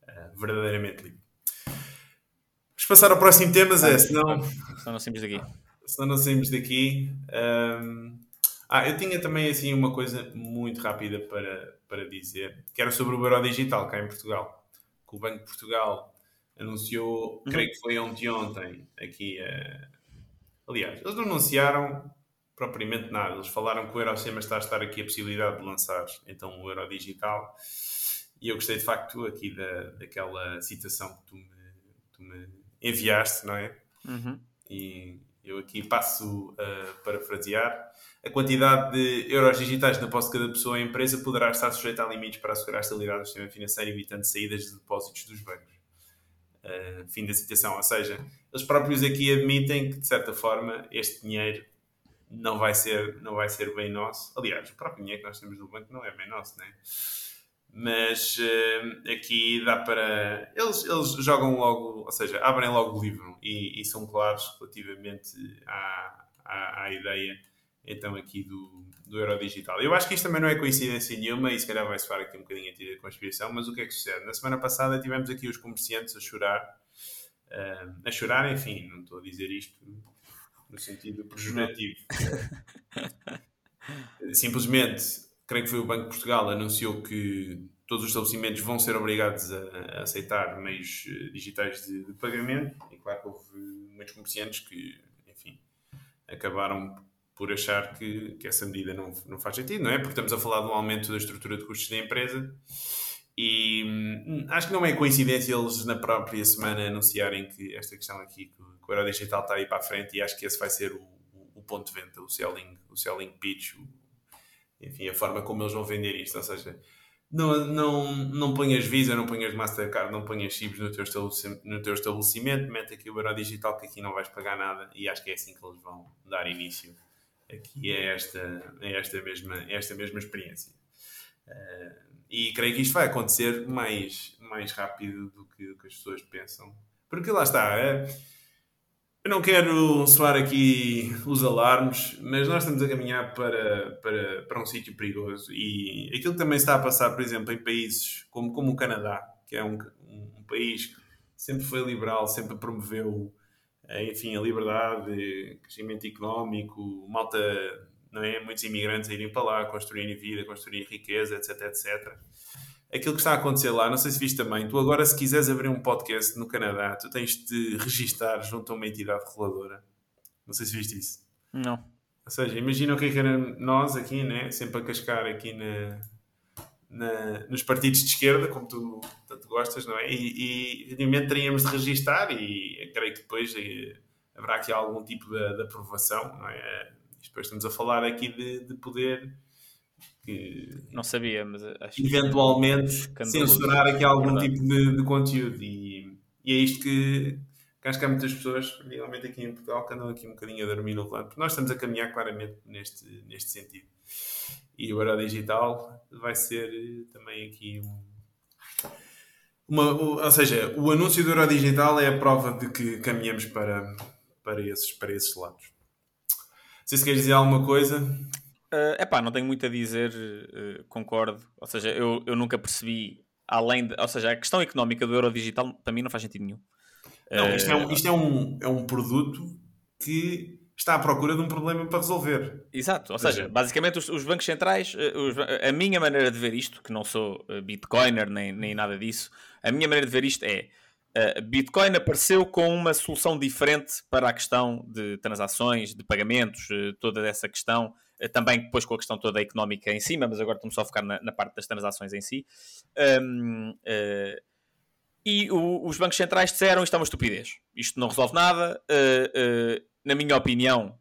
B: uh, verdadeiramente livre. Vamos passar ao próximo tema, Zé, senão,
C: senão não saímos daqui.
B: Senão não saímos daqui. Um, ah, eu tinha também assim uma coisa muito rápida para, para dizer, que era sobre o Euro Digital cá em Portugal. Que o Banco de Portugal anunciou, uhum. creio que foi ontem ontem, aqui. Uh... Aliás, eles não anunciaram propriamente nada. Eles falaram que o Eurosema está a estar aqui a possibilidade de lançar então o Euro Digital. E eu gostei de facto aqui da, daquela citação que tu me, tu me enviaste, não é?
C: Uhum.
B: E eu aqui passo a parafrasear. A quantidade de euros digitais na posse de cada pessoa ou empresa poderá estar sujeita a limites para assegurar a estabilidade do sistema financeiro, evitando saídas de depósitos dos bancos. Uh, fim da citação. Ou seja, eles próprios aqui admitem que, de certa forma, este dinheiro não vai ser, não vai ser bem nosso. Aliás, o próprio dinheiro que nós temos no banco não é bem nosso, né? mas uh, aqui dá para. Eles, eles jogam logo, ou seja, abrem logo o livro e, e são claros relativamente à, à, à, ideia então aqui do, do Euro Digital. Eu acho que isto também não é coincidência nenhuma e se calhar vai soar aqui um bocadinho a tira de conspiração, mas o que é que sucede? Na semana passada tivemos aqui os comerciantes a chorar, uh, a chorar, enfim, não estou a dizer isto no sentido pejorativo. Simplesmente creio que foi o Banco de Portugal, anunciou que todos os estabelecimentos vão ser obrigados a, a aceitar meios eh, digitais de, de, pagamento. E claro que houve muitos comerciantes que, enfim, acabaram por achar que, que essa medida não, não faz sentido, não é? Porque estamos a falar de um aumento da estrutura de custos da empresa e hum, acho que não é coincidência eles na própria semana anunciarem que esta questão aqui, que o Euro Digital está aí para a frente e acho que esse vai ser o, o, o ponto de venda, o selling, o selling pitch, o, enfim, a forma como eles vão vender isto. Ou seja, não, não, não ponhas Visa, não ponhas Mastercard, não ponhas chips no teu, no teu estabelecimento, mete aqui o Euro Digital que aqui não vais pagar nada e acho que é assim que eles vão dar início aqui é esta, é esta, mesma, é esta mesma experiência. Uh, e creio que isto vai acontecer mais, mais rápido do que, do que as pessoas pensam. Porque lá está, é, eu não quero soar aqui os alarmes, mas nós estamos a caminhar para, para, para um sítio perigoso e aquilo que também está a passar, por exemplo, em países como, como o Canadá, que é um, um, país que sempre foi liberal, sempre promoveu enfim, a liberdade, crescimento económico, malta, não é? Muitos imigrantes a irem para lá, construírem vida, construírem riqueza, etc, etc aquilo que está a acontecer lá, não sei se viste também, tu agora se quiseres abrir um podcast no Canadá, tu tens de registar junto a uma entidade reguladora. Não sei se viste isso.
C: Não.
B: Ou seja, imagina o que é que era nós aqui, né? sempre a cascar aqui na, na, nos partidos de esquerda, como tu tanto gostas, não é? E, evidentemente teríamos de registar e creio que depois eh, haverá aqui algum tipo de, de aprovação, não é? depois estamos a falar aqui de, de poder
C: que não sabia, mas acho
B: eventualmente censurar aqui algum tipo de, de, conteúdo e, e é isto que, que acho que há muitas pessoas, principalmente aqui em Portugal, que andam aqui um bocadinho a dormir no plano, porque nós estamos a caminhar claramente neste, neste sentido. E o Euro Digital vai ser eh, também aqui um. Uma, ou seja, o anúncio do Euro Digital é a prova de que caminhamos para, para, esses, para esses lados. Não sei se queres dizer alguma coisa.
C: É uh, epá, não tenho muito a dizer, uh, concordo. Ou seja, eu, eu nunca percebi, além de. Ou seja, a questão económica do euro digital para mim não faz sentido nenhum.
B: Não, isto, é um, isto é, um, é um produto que está à procura de um problema para resolver.
C: Exato, ou seja, basicamente os, os bancos centrais, os, a minha maneira de ver isto, que não sou bitcoiner nem, nem nada disso, a minha maneira de ver isto é Uh, Bitcoin apareceu com uma solução diferente para a questão de transações, de pagamentos, uh, toda essa questão, uh, também depois com a questão toda económica em cima, mas agora estamos só a focar na, na parte das transações em si. Um, e o, os bancos centrais disseram isto é uma estupidez, isto não resolve nada. Na minha opinião,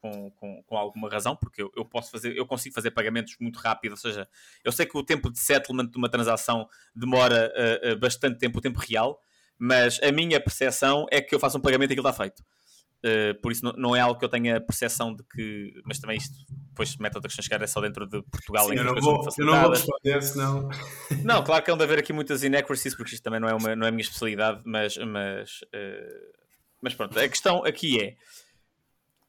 C: com, com, com, alguma razão, porque eu, eu, posso fazer, eu consigo fazer pagamentos muito rápido, ou seja, eu sei que o tempo de settlement de uma transação demora uh, uh, bastante tempo, o tempo real, mas a minha percepção é que eu faço um pagamento e aquilo está feito. Uh, por isso não, não, é algo que eu tenha a percepção de que, mas também isto depois mete outra questão chegar é só dentro de Portugal
B: Sim, eu não, vou, eu não vou responder senão
C: não, claro que há de haver aqui muitas inaccuracies porque isto também não é, uma, não é a minha especialidade mas, mas, mas pronto, a questão aqui é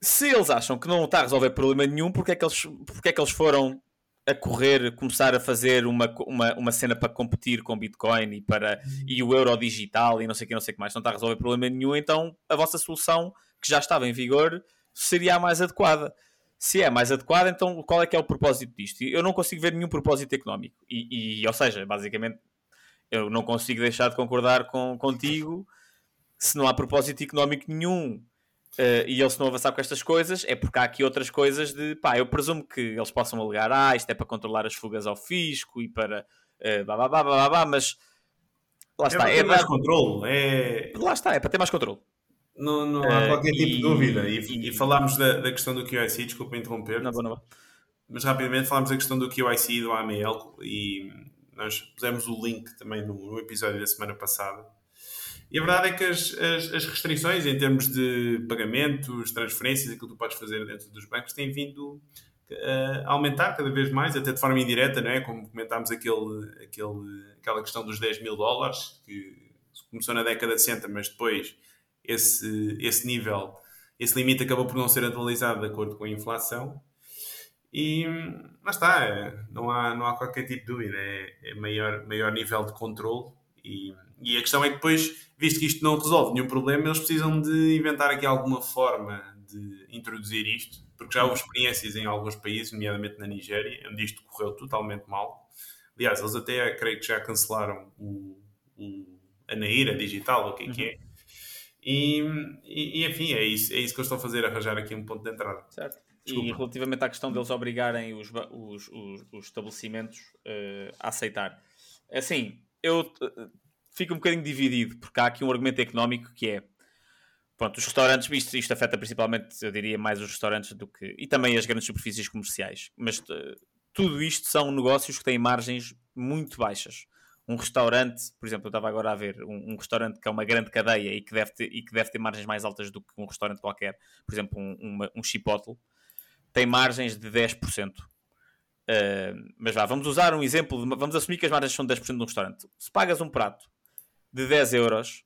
C: se eles acham que não está a resolver problema nenhum, porque é que eles, porque é que eles foram a correr, começar a fazer uma, uma, uma cena para competir com Bitcoin e, para, e o euro digital e não sei o que, não sei que mais, não está a resolver problema nenhum, então a vossa solução, que já estava em vigor, seria a mais adequada. Se é mais adequada, então qual é que é o propósito disto? Eu não consigo ver nenhum propósito económico. E, e ou seja, basicamente, eu não consigo deixar de concordar com, contigo se não há propósito económico nenhum Uh, e eles não avançar com estas coisas, é porque há aqui outras coisas de pá, eu presumo que eles possam alegar, ah, isto é para controlar as fugas ao fisco e para uh, blá, blá, blá, blá, blá, mas
B: lá está. É para ter é mais dar... controle. É...
C: Lá está, é para ter mais controle.
B: Não, não há uh, qualquer tipo e... de dúvida. E, e, e falámos da, da, questão do QIC, desculpa interromper.
C: Não, não,
B: Mas rapidamente falámos da questão do QIC e do AML e nós pusemos o link também no, no episódio da semana passada e a verdade é que as, as, as, restrições em termos de pagamentos, transferências, aquilo que tu podes fazer dentro dos bancos, têm vindo uh, aumentar cada vez mais, até de forma indireta, não é? Como comentámos aquele, aquele, aquela questão dos 10 mil dólares, que começou na década de 60, mas depois esse, esse nível, esse limite acabou por não ser atualizado de acordo com a inflação. E lá está, é, não, há, não há qualquer tipo de dúvida, é, é maior, maior nível de controle. E, e a questão é que depois, visto que isto não resolve nenhum problema, eles precisam de inventar aqui alguma forma de introduzir isto porque já houve experiências em alguns países, nomeadamente na Nigéria, onde isto correu totalmente mal. Aliás, eles até creio que já cancelaram o, o, a Naira digital, o que é que é. Uhum. E, e, enfim, é isso, é isso que eu estou a fazer, arranjar aqui um ponto de entrada.
C: Certo. Desculpa. E relativamente à questão deles obrigarem os, os, os, os estabelecimentos uh, a aceitar. Assim, eu fico um bocadinho dividido, porque há aqui um argumento económico que é Pronto, os restaurantes, isto, isto afeta principalmente, eu diria, mais os restaurantes do que. e também as grandes superfícies comerciais. Mas uh, tudo isto são negócios que têm margens muito baixas. Um restaurante, por exemplo, eu estava agora a ver um, um restaurante que é uma grande cadeia e que, deve ter, e que deve ter margens mais altas do que um restaurante qualquer, por exemplo, um, uma, um chipotle, tem margens de 10%. Uh, eh, mas vá, vamos usar um exemplo, de, vamos assumir que as margens são de 10% de um restaurante. Se pagas um prato de 10 euros,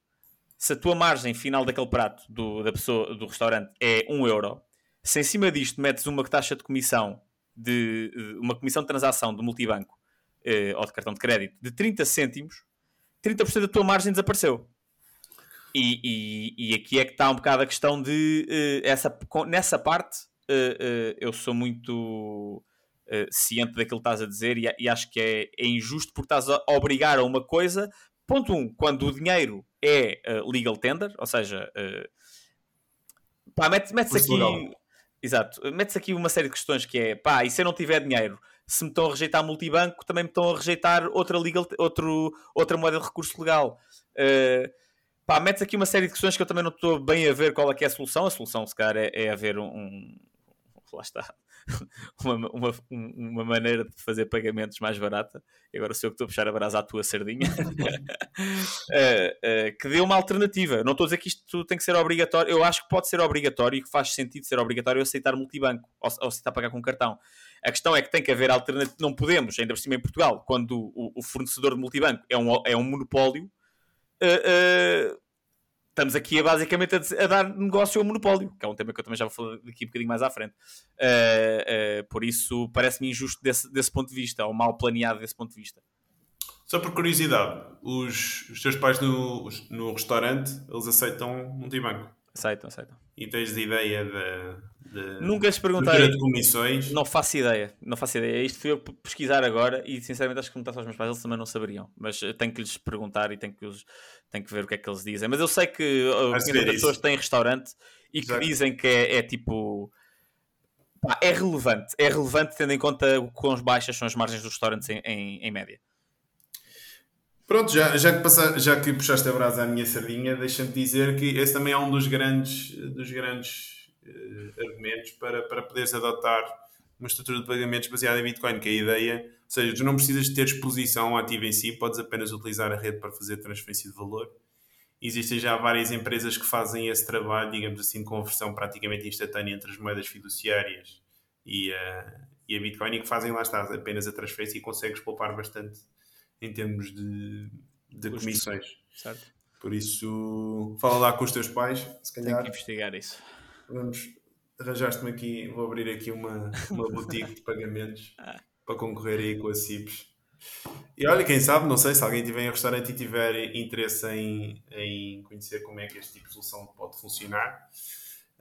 C: se a tua margem final daquele prato do, da pessoa, do restaurante é 1 euro, se em cima disto metes uma taxa de comissão de uma comissão de transação do multibanco eh, ou de cartão de crédito de 30 cêntimos, 30% da tua margem desapareceu. E, e, e, aqui é que está um bocado a questão de eh, essa, nessa parte eh, eh eu sou muito eh, ciente daquilo que estás a dizer e, e acho que é, é, injusto porque estás a obrigar a uma coisa Ponto 1, um, quando o dinheiro é uh, legal tender, ou seja, uh, pá, metes, metes aqui. Legal. Exato, metes aqui uma série de questões que é pá, e se eu não tiver dinheiro, se me estão a rejeitar multibanco, também me estão a rejeitar outra, legal, outro, outra moeda de recurso legal. Uh, pá, metes aqui uma série de questões que eu também não estou bem a ver qual é que é a solução. A solução, se calhar, é, é haver um, um lá está, uma, uma, uma, maneira de fazer pagamentos mais barata, e agora sou eu que estou a puxar a brasa à tua sardinha, uh, uh, que dê uma alternativa. Não estou a dizer que isto tem que ser obrigatório, eu acho que pode ser obrigatório e que faz sentido ser obrigatório aceitar multibanco ou, ou aceitar pagar com cartão. A questão é que tem que haver alternativa, não podemos, ainda por cima em Portugal, quando o, o fornecedor de multibanco é um, é um monopólio. Uh, estamos aqui a, basicamente a, a, dar negócio ao monopólio, que é um tema que eu também já vou falar daqui um bocadinho mais à frente. Uh, uh, por isso, parece-me injusto desse, desse ponto de vista, ou mal planeado desse ponto de vista.
B: Só por curiosidade, os, os teus pais no, no restaurante, eles aceitam multibanco?
C: Aceitam, aceitam.
B: E tens de ideia de, de
C: Nunca lhes perguntei.
B: De comissões?
C: Não faço ideia, não faço ideia. Isto fui eu pesquisar agora e sinceramente acho que perguntasse aos meus pais, eles também não saberiam. Mas tenho que lhes perguntar e tenho que, os, tenho que ver o que é que eles dizem. Mas eu sei que uh, pessoas têm restaurante e Exato. que dizem que é, é tipo. Pá, é relevante. É relevante tendo em conta o quão baixas são as margens dos restaurantes em, em, em média.
B: Pronto, já, já, que passa, já que puxaste a brasa à minha sardinha, deixa-me dizer que esse também é um dos grandes, dos grandes uh, argumentos para, para poderes adotar uma estrutura de pagamentos baseada em Bitcoin, que é a ideia, seja, tu não precisas ter exposição ativa em si, podes apenas utilizar a rede para fazer transferência de valor. Existem já várias empresas que fazem esse trabalho, digamos assim, de conversão praticamente instantânea entre as moedas fiduciárias e a, e a Bitcoin e que fazem lá está apenas a transferência e consegues poupar bastante em termos de, de comissões. Certo. Por isso, fala lá com os teus pais, se calhar.
C: Tenho que investigar isso.
B: Vamos, arranjaste-me aqui, vou abrir aqui uma, uma boutique de pagamentos ah. Para concorrer aí com a CIPS. E olha, quem sabe, não sei, se alguém tiver em restaurante e tiver interesse em, em conhecer como é que este tipo de solução pode funcionar,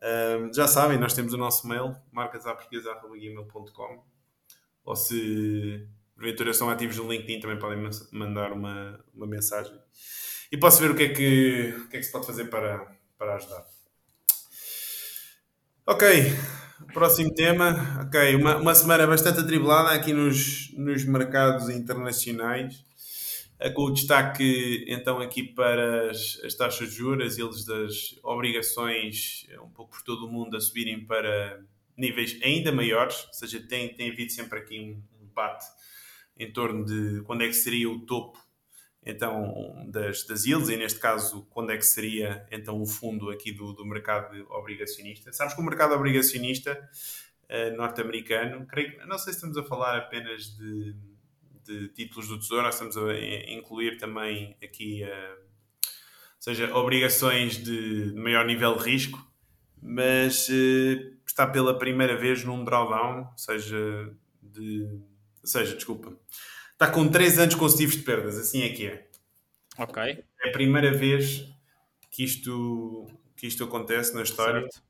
B: um, já sabem, nós temos o nosso mail, marcasaportuguesa.com ou se porventura são ativos no LinkedIn, também podem mandar uma, uma mensagem. E posso ver o que é que, o que, é que se pode fazer para, para ajudar. Ok, próximo tema. Ok, uma, uma semana bastante atribulada aqui nos, nos mercados internacionais, eh, com o destaque então aqui para as, as taxas de juros, eles das obrigações eh, um pouco por todo o mundo a subirem para níveis ainda maiores, ou seja, tem, tem havido sempre aqui um, um debate em torno de quando é que seria o topo então das, das yields, e neste caso quando é que seria então o fundo aqui do, do mercado obrigacionista. Sabes que o mercado obrigacionista uh, norte-americano. Creio, não sei se estamos a falar apenas de, de títulos do Tesouro, estamos a incluir também aqui, uh, seja, obrigações de, maior nível de risco, mas uh, está pela primeira vez num drawdown, seja, de, seja, desculpa, está com 3 anos consecutivos de perdas, assim é que é.
C: Ok.
B: É a primeira vez que isto, que isto acontece na história. Certo.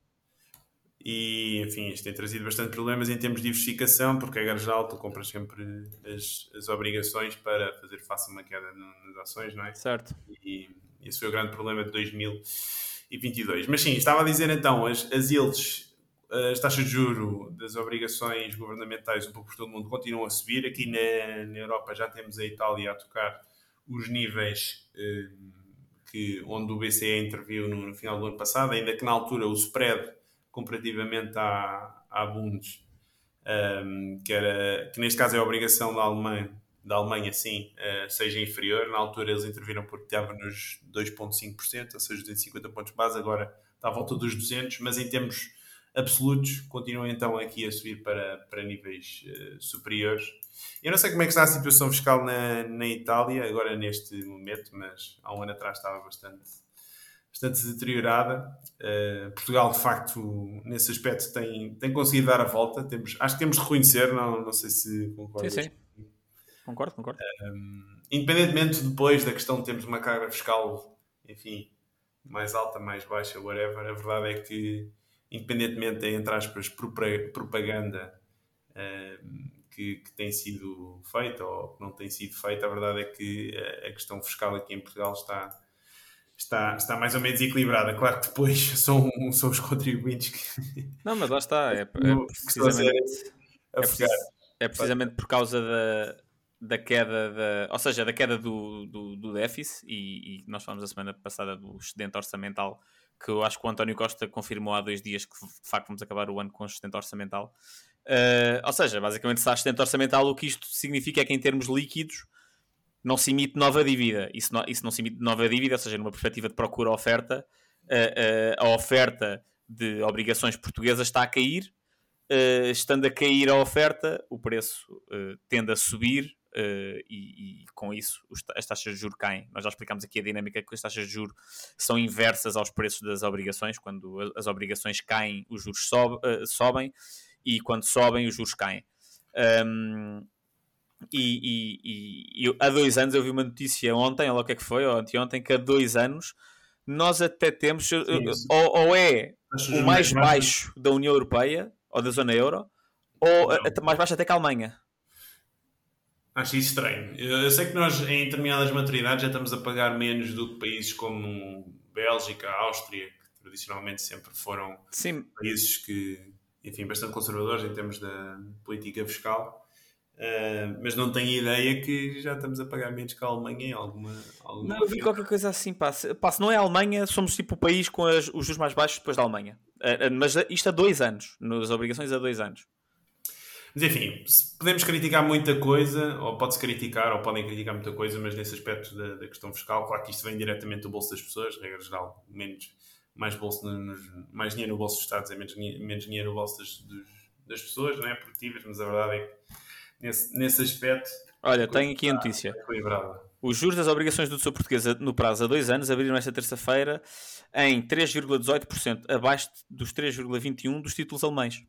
B: E, enfim, isto tem trazido bastante problemas em termos de diversificação, porque a geral tu compras sempre as, as obrigações para fazer face a uma queda nas ações, não é?
C: Certo.
B: E esse foi o grande problema de 2022. Mas sim, estava a dizer então, as, as yields, as taxas de juro das obrigações governamentais um pouco por todo o mundo continuam a subir. Aqui na, na Europa já temos a Itália a tocar os níveis eh, que, onde o BCE interviu no, no, final do ano passado, ainda que na altura o spread comparativamente à, à Bundes, um, ehm, que, era, que neste caso é a obrigação da Alemanha, da Alemanha sim, uh, seja inferior. Na altura eles interviram porque estava nos 2,5%, ou seja, 250 pontos base, agora está à volta dos 200, mas em termos absolutos continuam então aqui a subir para, para níveis uh, superiores. Eu não sei como é que está a situação fiscal na, na Itália, agora neste momento, mas há um ano atrás estava bastante, bastante deteriorada. Uh, Portugal, de facto, nesse aspecto, tem, tem conseguido dar a volta. Temos, acho que temos de reconhecer, não, não sei se concordas.
C: Sim, sim. Concordo, concordo.
B: Um, independentemente depois da questão de termos uma carga fiscal, enfim, mais alta, mais baixa, whatever, a verdade é que, independentemente, entre aspas, propaganda um, que, que, tem sido feita ou que não tem sido feita, a verdade é que a questão fiscal aqui em Portugal está, está, está mais ou menos equilibrada. Claro que depois são, são os contribuintes que.
C: Não, mas lá está. É, é precisamente, é, é precisamente por causa da, da queda da, ou seja, da queda do, do, do déficit e, e, nós falamos a semana passada do excedente orçamental que eu acho que o António Costa confirmou há dois dias que de facto vamos acabar o ano com excedente orçamental. Uh, ou seja, basicamente se há excedente orçamental o que isto significa é que em termos líquidos não se emite nova dívida. Se não, se não se emite nova dívida, ou seja, numa perspectiva de procura-oferta uh, uh, a oferta de obrigações portuguesas está a cair. Estando a cair a oferta, o preço tende a subir Uh, e, e, com isso as taxas de juros caem. Nós já explicámos aqui a dinâmica que as taxas de juros são inversas aos preços das obrigações. Quando as obrigações caem, os juros sobe, uh, sobem e quando sobem, os juros caem. Um, e, e, e, há dois anos eu vi uma notícia ontem, olha o que é que foi, ou anteontem, que há dois anos nós até temos, Sim, ou, ou, é o mais baixo da União Europeia ou da zona euro, ou a, mais baixo até que a Alemanha.
B: Acho isso estranho. Eu sei que nós, em determinadas maturidades, já estamos a pagar menos do que países como Bélgica, Áustria, que tradicionalmente sempre foram
C: Sim.
B: países que, enfim, bastante conservadores em termos da política fiscal. Uh, mas não tenho ideia que já estamos a pagar menos que a Alemanha em alguma. alguma
C: não, eu vi qualquer coisa assim, pá. Se, pá, se não é a Alemanha, somos tipo o país com as, os juros mais baixos depois da Alemanha. Uh, uh, mas isto há dois anos, nas obrigações há dois anos.
B: Mas enfim, podemos criticar muita coisa, ou pode-se criticar, ou podem criticar muita coisa, mas nesse aspecto da, da, questão fiscal, claro que isto vem diretamente do bolso das pessoas, regra geral, menos, mais, bolso nos, mais dinheiro no bolso dos Estados é menos, menos dinheiro no bolso das, dos, das pessoas, não é? Produtivas, mas a verdade é que nesse, nesse aspecto.
C: Olha, tenho aqui a notícia. Os juros das obrigações do Tesouro Português no prazo a dois anos abriram esta terça-feira em 3,18%, abaixo dos 3,21% dos títulos alemães.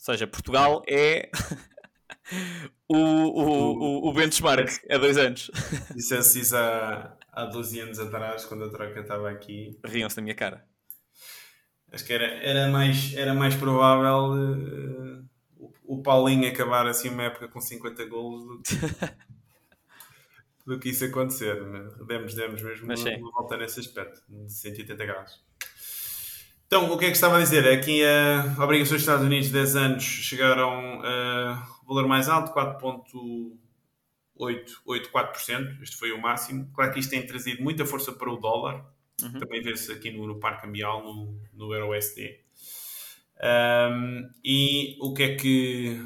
C: Ou seja, Portugal é o, o, o, o benchmark há dois anos.
B: Dissesse isso há, há 12 anos atrás, quando a troca estava aqui.
C: Riam-se da minha cara.
B: Acho que era, era, mais, era mais provável uh, o, Paulinho acabar assim uma época com 50 golos do que, do que isso acontecer. Demos, demos mesmo uma, uma volta nesse aspecto, de 180 graus. Então, o que é que estava a dizer? Aqui a uh, obrigações dos Estados Unidos de 10 anos chegaram a uh, valor mais alto, 4,84%. Este foi o máximo. Claro que isto tem trazido muita força para o dólar. Uhum. Também vê-se aqui no, no par cambial, no, no EURUSD. Um, e o que é que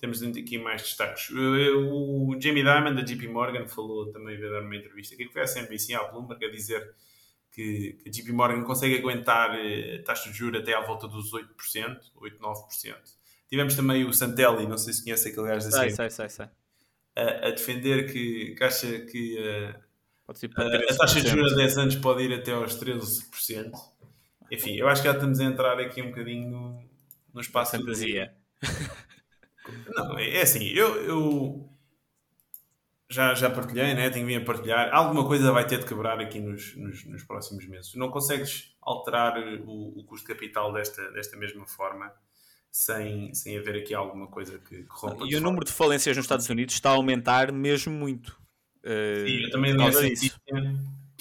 B: temos aqui mais destaques? O Jamie Dimon, da JP Morgan, falou também, veio dar uma entrevista aqui, que foi a CNBC, à Bloomberg, a dizer que, que a JP Morgan consegue aguentar uh, taxa de juros até à volta dos 8%, 8, 9%. Tivemos também o Santelli, não sei se conhece aquele gajo da
C: sei, sei, sei, sei.
B: A, a, defender que, que acha que uh, a, a taxa de juros a 10 anos pode ir até aos 13%. Enfim, eu acho que já estamos a entrar aqui um bocadinho no, no espaço
C: de fantasia.
B: Não, é, é assim, eu, eu já, já partilhei, né? tenho vindo a partilhar. Alguma coisa vai ter de quebrar aqui nos, nos, nos próximos meses. Não consegues alterar o, o, custo de capital desta, desta mesma forma sem, sem haver aqui alguma coisa que, que rompa.
C: E o número de falências nos Estados Unidos está a aumentar mesmo muito. Uh,
B: Sim, eu também li essa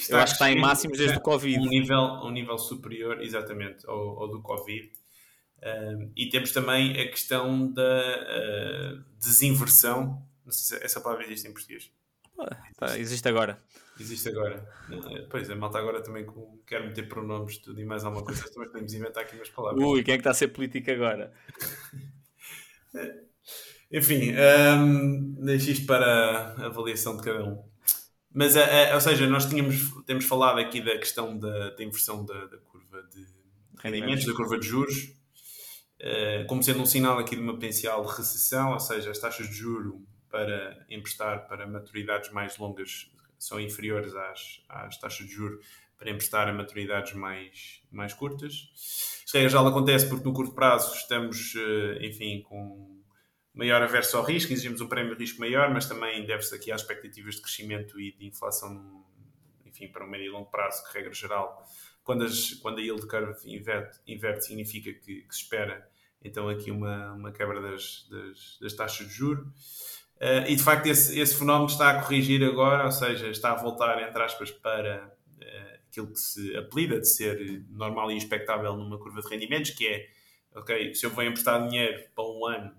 C: eu acho que está em máximos desde o Covid.
B: Um nível, um nível superior, exatamente, ao, ao do Covid. Uh, e temos também a questão da uh, desinversão não sei se essa palavra existe em português.
C: Ah, tá, existe agora.
B: Existe agora. Pois, a malta agora também quer meter pronomes tudo e mais alguma coisa, também podemos inventar aqui umas palavras.
C: Ui, quem é que está a ser político agora?
B: Enfim, um, deixo isto para a avaliação de cada um. Mas, a, a, ou seja, nós tínhamos, temos falado aqui da questão da, da inversão da, da curva de rendimentos, da curva de juros, uh, como sendo um sinal aqui de uma potencial recessão, ou seja, as taxas de juro para emprestar para maturidades mais longas são inferiores às, às taxas de juros para emprestar a maturidades mais, mais curtas. Isto é, já acontece porque no curto prazo estamos, eh, enfim, com maior averso ao risco, exigimos um prémio de risco maior, mas também deve-se aqui às expectativas de crescimento e de inflação, enfim, para um médio e longo prazo, que regra geral, quando, as, quando a yield curve inverte, inverte significa que, que, se espera então aqui uma, uma quebra das, das, das taxas de juros. Uh, e de facto esse, esse, fenómeno está a corrigir agora, ou seja, está a voltar, entre aspas, para uh, aquilo que se apelida de ser normal e expectável numa curva de rendimentos, que é, ok, se eu vou emprestar dinheiro para um ano,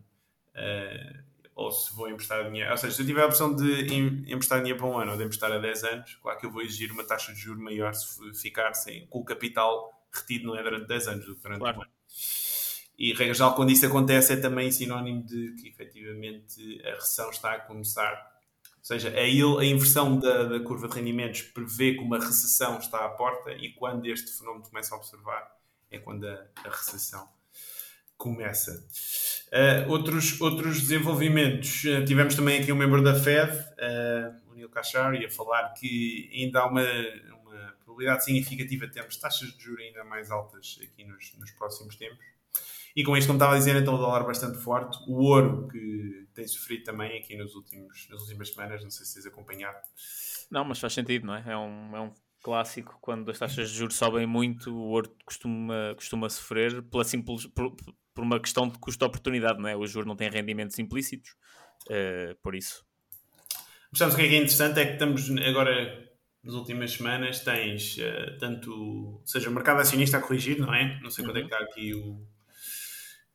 B: uh, ou se vou emprestar dinheiro, ou seja, se eu tiver a opção de emprestar dinheiro para um ano ou de emprestar a 10 anos, claro que eu vou exigir uma taxa de juros maior se ficar sem, com o capital retido não é durante 10 anos, durante claro. um ano. E, regra geral, quando isso acontece, é também sinónimo de que efetivamente a recessão está a começar. Ou seja, a, il, a inversão da, da, curva de rendimentos prevê que uma recessão está à porta e quando este fenómeno começa a observar, é quando a, a recessão começa. Uh, outros, outros desenvolvimentos. Uh, tivemos também aqui um membro da Fed, uh, o Neil Kashari, a falar que ainda há uma, uma probabilidade significativa de termos taxas de juros ainda mais altas aqui nos, nos próximos tempos. E com isto, como estava a dizer, então o dólar bastante forte. O ouro, que tem sofrido também aqui nos últimos, nas últimas semanas, não sei se tens acompanhado.
C: Não, mas faz sentido, não é? É um, é um clássico, quando as taxas de juros sobem muito, o ouro costuma, costuma sofrer pela simples, por, por uma questão de custo-oportunidade, não é? O juro não tem rendimentos implícitos, uh, por isso.
B: Mas o que é, que é interessante é que estamos agora nas últimas semanas tens uh, tanto, seja o mercado acionista a corrigir, não é? Não sei uhum. quando é que está aqui o,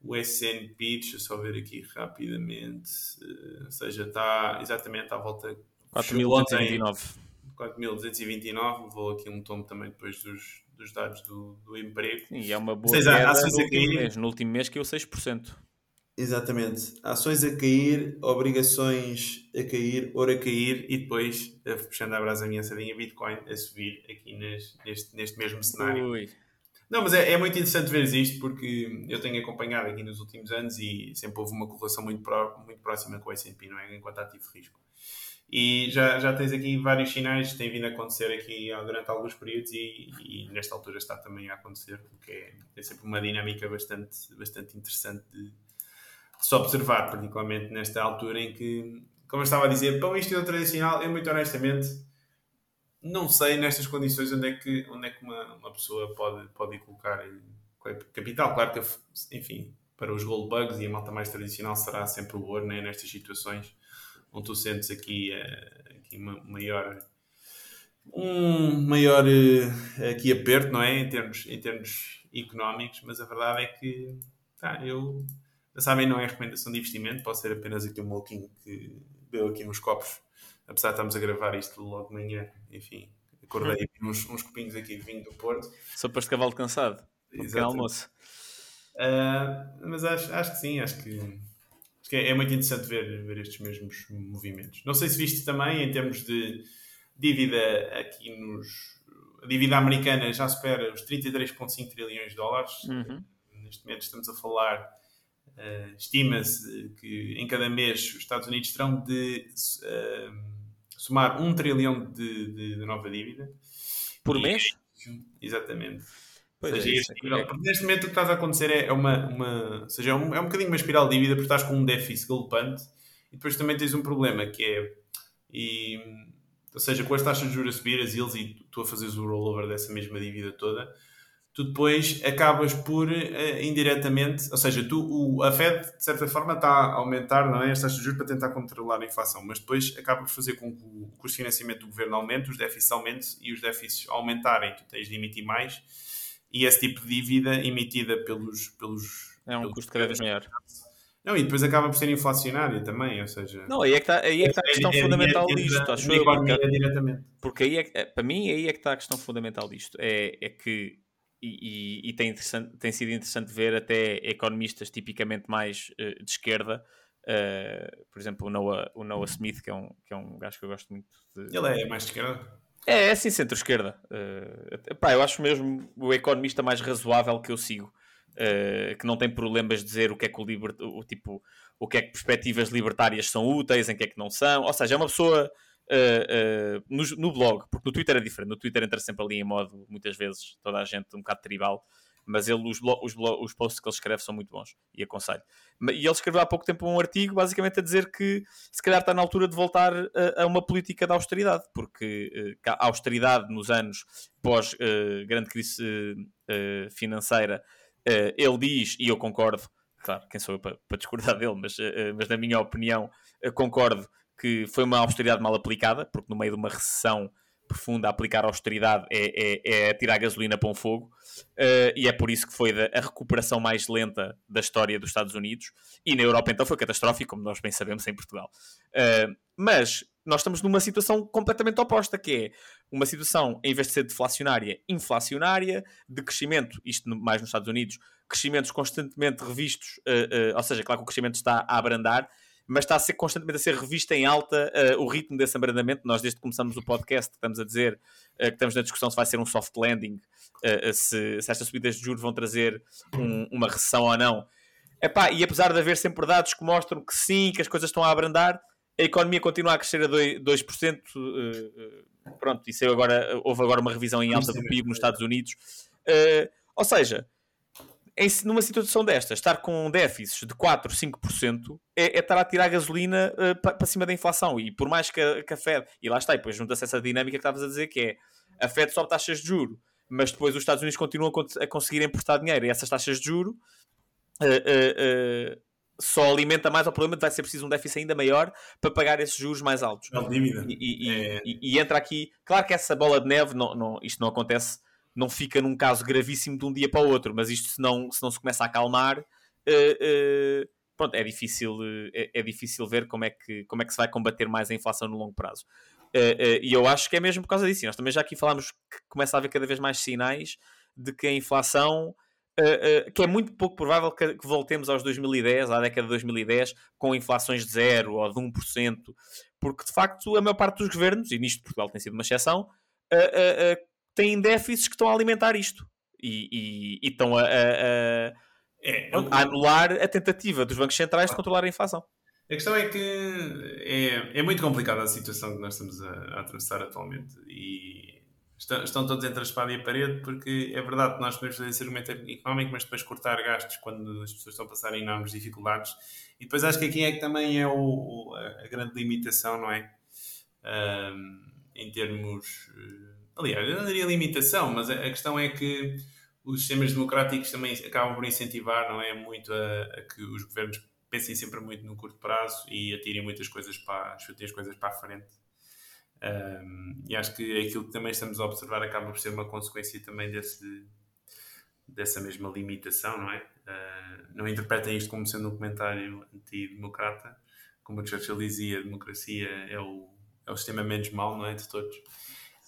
B: o SNP, deixa eu só ver aqui rapidamente, uh, ou seja, está exatamente à volta
C: 4.229.
B: 4.229, vou aqui um tomo também depois dos, dos dados do, do emprego.
C: e é uma boa Seis, queda ações no, último mês, no último mês o 6%.
B: Exatamente. Ações a cair, obrigações a cair, ouro a cair e depois, puxando a brasa minha sardinha, Bitcoin a subir aqui neste, neste mesmo cenário. Ui. Não, mas é, é, muito interessante ver isto porque eu tenho acompanhado aqui nos últimos anos e sempre houve uma correlação muito, muito próxima com o S&P, não é? Enquanto ativo risco. E já, já tens aqui vários sinais que têm vindo a acontecer aqui durante alguns períodos e, e nesta altura está também a acontecer, porque é, é sempre uma dinâmica bastante, bastante interessante de, de se observar, particularmente nesta altura em que, como eu estava a dizer, para o estilo tradicional, eu muito honestamente não sei nestas condições onde é que, onde é que uma, uma pessoa pode, pode colocar capital. Claro que, enfim, para os gold bugs e a malta mais tradicional será sempre o ouro, né? nestas situações onde tu sentes aqui, uh, aqui uma maior um maior uh, aqui aperto, não é? Em termos, em termos económicos, mas a verdade é que tá, eu sabem, não é recomendação de investimento, pode ser apenas aqui um maluquinho que deu aqui uns copos apesar de estarmos a gravar isto logo de manhã, enfim, acordei hum. uns, uns copinhos aqui de vinho do Porto.
C: Sopas de cavalo cansado, um almoço.
B: Uh, mas acho, acho que sim, acho que, acho que é, é, muito interessante ver, ver estes mesmos movimentos. Não sei se viste também em termos de dívida aqui nos a dívida americana já supera os 33,5 trilhões de dólares.
C: Uhum.
B: Neste momento estamos a falar, uh, estima-se que em cada mês os Estados Unidos terão de uh, somar um trilhão de, de, de nova dívida.
C: Por e, mês?
B: Exatamente. Pois seja, é, este, é. Neste momento o que está a acontecer é, é uma, uma, seja, é um, é um bocadinho uma espiral de dívida porque estás com um déficit galopante e depois também tens um problema que é e, ou seja, com as taxas de juros a subir, as yields e tu a fazeres o rollover dessa mesma dívida toda, tu depois acabas por uh, indiretamente, ou seja, tu, o, a Fed de certa forma está a aumentar não é, as taxas de juros para tentar controlar a inflação, mas depois acaba por fazer com que o custo de financiamento do governo aumente, os déficits aumentem e os déficits aumentarem, tu tens de emitir mais e esse tipo de dívida emitida pelos. pelos
C: é um
B: pelos
C: custo cada vez maior.
B: Não, e depois acaba por ser inflacionária também, ou seja...
C: Não, aí é que está, aí é que está a é questão é, fundamental é, disto, acho eu.
B: Porque, diretamente.
C: porque aí é que, para mim, aí é que está a questão fundamental disto. É, é que, e, e, e tem, tem sido interessante ver até economistas tipicamente mais uh, de esquerda, uh, por exemplo, o Noah, o Noah Smith, que é, um, que é um gajo que eu gosto muito de...
B: Ele é mais de esquerda?
C: É, é assim, centro-esquerda. Uh, pá, eu acho mesmo o economista mais razoável que eu sigo. Uh, que não tem problemas de dizer o que é que o, liber... o tipo o que é que perspectivas libertárias são úteis, em que é que não são. Ou seja, é uma pessoa uh, uh, no, no, blog, porque no Twitter é diferente. No Twitter entra sempre ali em modo, muitas vezes, toda a gente um bocado tribal. Mas ele, os, os, os posts que ele escreve são muito bons e aconselho. E ele escreveu há pouco tempo um artigo, basicamente a dizer que se calhar está na altura de voltar a, a uma política de austeridade, porque a austeridade nos anos pós grande crise financeira Uh, ele diz, e eu concordo, claro, quem sou eu para, para discordar dele, mas, uh, mas na minha opinião, concordo que foi uma austeridade mal aplicada, porque no meio de uma recessão profunda, aplicar austeridade é, é, é tirar gasolina para um fogo, uh, e é por isso que foi a recuperação mais lenta da história dos Estados Unidos, e na Europa então foi catastrófico, como nós bem sabemos, em Portugal. Uh, mas nós estamos numa situação completamente oposta, que é uma situação, em vez de ser deflacionária, inflacionária, de crescimento, isto mais nos Estados Unidos, crescimentos constantemente revistos, uh, ou seja, claro que o crescimento está a abrandar, mas está a ser constantemente a ser revista em alta uh, o ritmo desse abrandamento. Nós, desde que começamos o podcast, estamos a dizer uh, que estamos na discussão se vai ser um soft landing, uh, se, se, estas subidas de juros vão trazer um, uma recessão ou não. Epá, e apesar de haver sempre dados que mostram que sim, que as coisas estão a abrandar, a economia continua a crescer a 2%. 2% pronto, isso agora, houve agora uma revisão em alta do PIB nos Estados Unidos. ou seja, em, numa situação destas, estar com déficits de 4, 5% é, é estar a tirar gasolina uh, para cima da inflação. E por mais que a, que a Fed, e lá está, e depois junta-se essa dinâmica que estavas a dizer, que é a Fed sobe taxas de juro, mas depois os Estados Unidos continuam a, conseguir emprestar dinheiro e essas taxas de juro uh, uh, só alimenta mais o problema de vai ser preciso um déficit ainda maior para pagar esses juros mais altos.
B: E,
C: e, é... e, e, entra aqui, claro que essa bola de neve, não, não, isto não acontece não fica num caso gravíssimo de um dia para o outro, mas isto se não se, não se começa a acalmar, uh, uh, pronto, é difícil, é, é, difícil ver como é, que, como é que se vai combater mais a inflação no longo prazo. Uh, e eu acho que é mesmo por causa disso. nós também já aqui falámos que começa a haver cada vez mais sinais de que a inflação. que é muito pouco provável que, que, voltemos aos 2010, à década de 2010, com inflações de 0 ou de 1%, porque de facto a maior parte dos governos, e nisto Portugal tem sido uma exceção, têm déficits que estão a alimentar isto e, e, e estão a, a, a, é, a, anular a tentativa dos bancos centrais de controlar a inflação.
B: A questão é que é, é muito complicada a situação que nós estamos a, a atravessar atualmente e estão, estão, todos entre a espada e a parede porque é verdade que nós podemos fazer esse argumento económico, mas depois cortar gastos quando as pessoas estão a passar enormes dificuldades. E depois acho que aqui é que também é o, a, grande limitação, não é? Um, em termos Aliás, eu não diria limitação, mas a, questão é que os sistemas democráticos também acabam por incentivar, não é? Muito a, a que os governos pensem sempre muito no curto prazo e atirem muitas coisas para, chutem as coisas para a frente. Um, e acho que aquilo que também estamos a observar acaba por ser uma consequência também desse, dessa mesma limitação, não é? Uh, não interpretem isto como sendo um comentário antidemocrata. Como o Churchill dizia, a democracia é o, é o sistema menos mau, não é? De todos.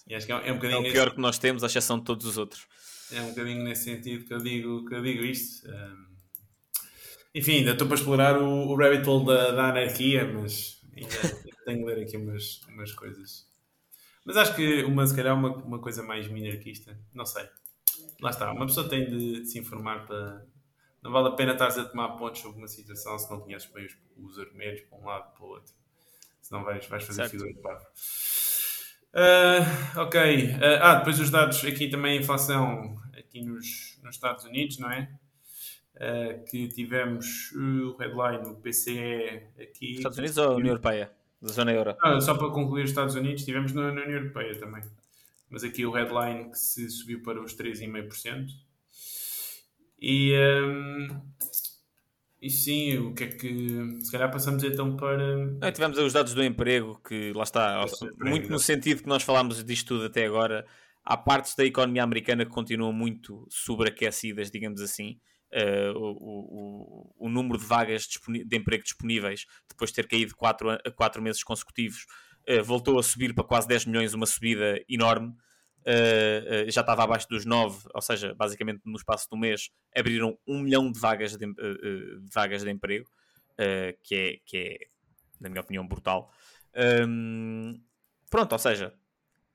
C: E acho que é, é um bocadinho. É o pior esse... que nós temos, à exceção de todos os outros.
B: É um bocadinho nesse sentido que eu digo, que eu digo isto. Um... Enfim, ainda estou para explorar o, o rabbit hole da, da anarquia, mas ainda tenho que ler aqui umas, umas coisas. Mas acho que uma, se calhar uma, uma coisa mais minarquista, não sei. Lá está, uma pessoa tem de se informar para. Não vale a pena estar a tomar pontos sobre uma situação se não conheces bem os, os argumentos para um lado para o outro. Senão vais, vais fazer
C: Certo.
B: figura de parvo. Ah, ok. Ah, ah, depois os dados aqui também, a inflação aqui nos, nos Estados Unidos, não é? Ah, que tivemos uh, o headline, o PCE aqui.
C: Estados Unidos ou União Europeia? Da zona euro?
B: Ah, só para concluir os Estados Unidos, tivemos na, na União Europeia também. Mas aqui o headline que se subiu para os 3,5%. E, hum, e sim, o que é que. Se calhar passamos então para.
C: Não, tivemos os dados do emprego, que lá está,
B: Esse emprego,
C: muito no sentido que nós falámos disto tudo até agora. Há partes da economia americana que continuam muito sobreaquecidas, digamos assim. Eh, o, o, o, número de vagas de emprego disponíveis, depois de ter caído 4 quatro meses consecutivos, eh, voltou a subir para quase 10 milhões, uma subida enorme. Eh, já estava abaixo dos 9, ou seja, basicamente no espaço um mês abriram um milhão de vagas de, eh, de vagas de emprego, que, é, que é, na minha opinião, brutal. Hum, pronto, ou seja,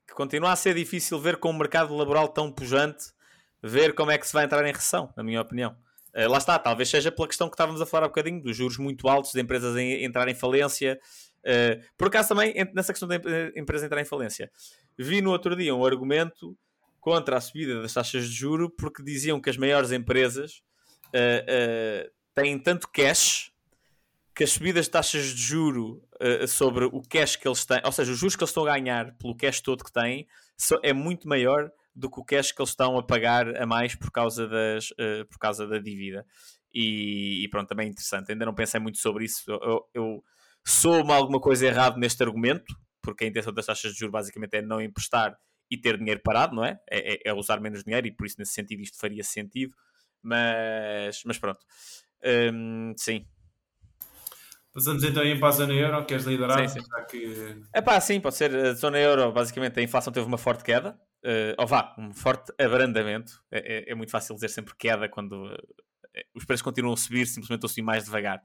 C: que continua a ser difícil ver com um mercado laboral tão pujante, ver como é que se vai entrar em recessão, na minha opinião. Eh, lá está, talvez seja pela questão que estávamos a falar há bocadinho, dos juros muito altos, de empresas em, entrar em falência. Eh, por acaso também, nessa questão da em- empresa entrar em falência, vi no outro dia um argumento contra a subida das taxas de juro porque diziam que as maiores empresas eh, eh, têm tanto cash que as subidas de taxas de juro eh, sobre o cash que eles têm, ou seja, os juros que eles estão a ganhar pelo cash todo que têm, so- é muito maior do que o cash que eles estão a pagar a mais por causa, das, eh, por causa da dívida. E, e pronto, também é interessante. Ainda não pensei muito sobre isso. Eu, eu, alguma coisa errado neste argumento, porque a intenção das taxas de juros basicamente é não emprestar e ter dinheiro parado, não é? É, é- é usar menos dinheiro e por isso, nesse sentido, isto faria sentido. Mas, mas pronto. Hum, sim,
B: Passamos então aí para a zona euro, queres liderar?
C: Sim, sim.
B: Já que.
C: É pá, sim, pode ser. A zona euro, basicamente, a inflação teve uma forte queda. eh, ou vá, um forte abrandamento. É, é- é muito fácil dizer sempre queda quando eh, os preços continuam a subir, simplesmente a subir mais devagar.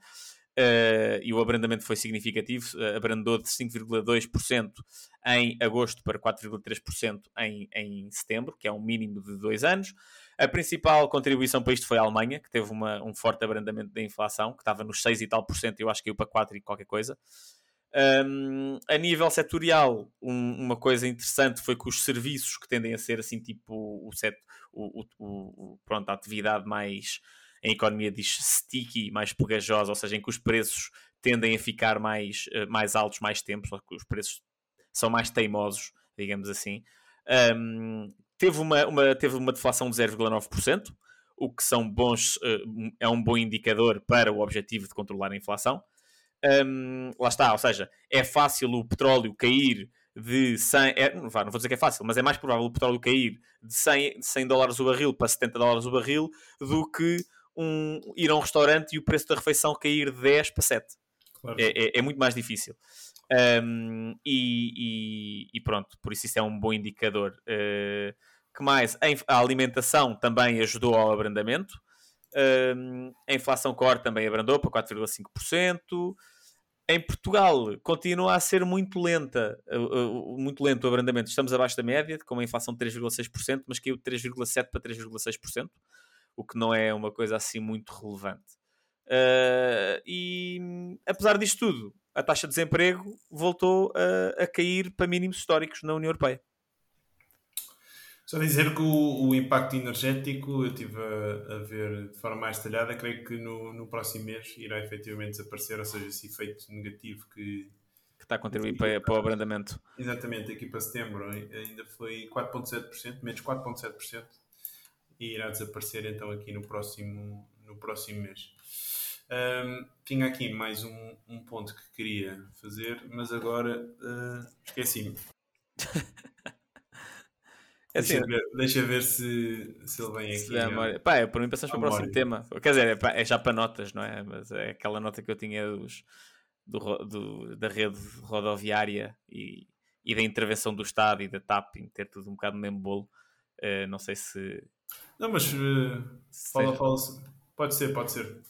C: Eh, e o abrandamento foi significativo, eh, abrandou de 5,2% em agosto para 4,3% em, em setembro, que é um mínimo de dois anos. A principal contribuição para isto foi a Alemanha, que teve uma- um forte abrandamento da inflação, que estava nos 6 e tal por cento, eu acho que caiu para 4 e qualquer coisa. Um, a nível setorial, um- uma coisa interessante foi que os serviços que tendem a ser assim, tipo o, o- o- o- pronto, a atividade mais em economia diz sticky, mais pegajosa, ou seja, em que os preços tendem a ficar mais, eh, mais altos mais tempo, os preços são mais teimosos, digamos assim. Um, teve, uma, uma, teve uma deflação de 0,9%, o que são bons, eh, é um bom indicador para o objetivo de controlar a inflação. Um, lá está, ou seja, é fácil o petróleo cair de 100, é, não vou dizer que é fácil, mas é mais provável o petróleo cair de 100, de 100 dólares o barril para 70 dólares o barril do que um, ir a um restaurante e o preço da refeição cair de 10 para 7.
B: Claro.
C: É, é- é muito mais difícil. Um, e, e- e pronto, por isso isso é um bom indicador. Uh, que mais? A alimentação também ajudou ao abrandamento. Um, a inflação core também abrandou para 4,5%. Em Portugal continua a ser muito lenta, uh, uh, muito lento o abrandamento. Estamos abaixo da média, com uma inflação de 3,6%, mas caiu de 3,7% para 3,6%, o que não é uma coisa assim muito relevante. Uh, e apesar disto tudo, a taxa de desemprego voltou a, a cair para mínimos históricos na União Europeia.
B: Só dizer que o, o impacto energético eu estive a, a ver de forma mais detalhada, creio que no, no próximo mês irá efetivamente desaparecer, ou seja, esse efeito negativo que
C: Que está a contribuir para, para o abrandamento.
B: exatamente aqui para setembro ainda foi 4,7%, menos 4,7%, e irá desaparecer então aqui no próximo, no próximo mês. Ahm, tinha aqui mais um, um ponto que queria fazer, mas agora ah, esqueci-me.
C: É assim,
B: Deixa, ver, deixa ver se, se ele vem
C: se
B: aqui.
C: memória- Pá, é, por mim passamos para o próximo tema. Quer dizer, é, pá, é já para notas, não é? Mas é aquela nota que eu tinha dos, do do- da rede rodoviária e, e da intervenção do Estado e da TAP em ter tudo um bocado no mesmo bolo. Eh, não sei se.
B: Não, mas uh,
C: se
B: fala, fala. Pode ser, pode ser.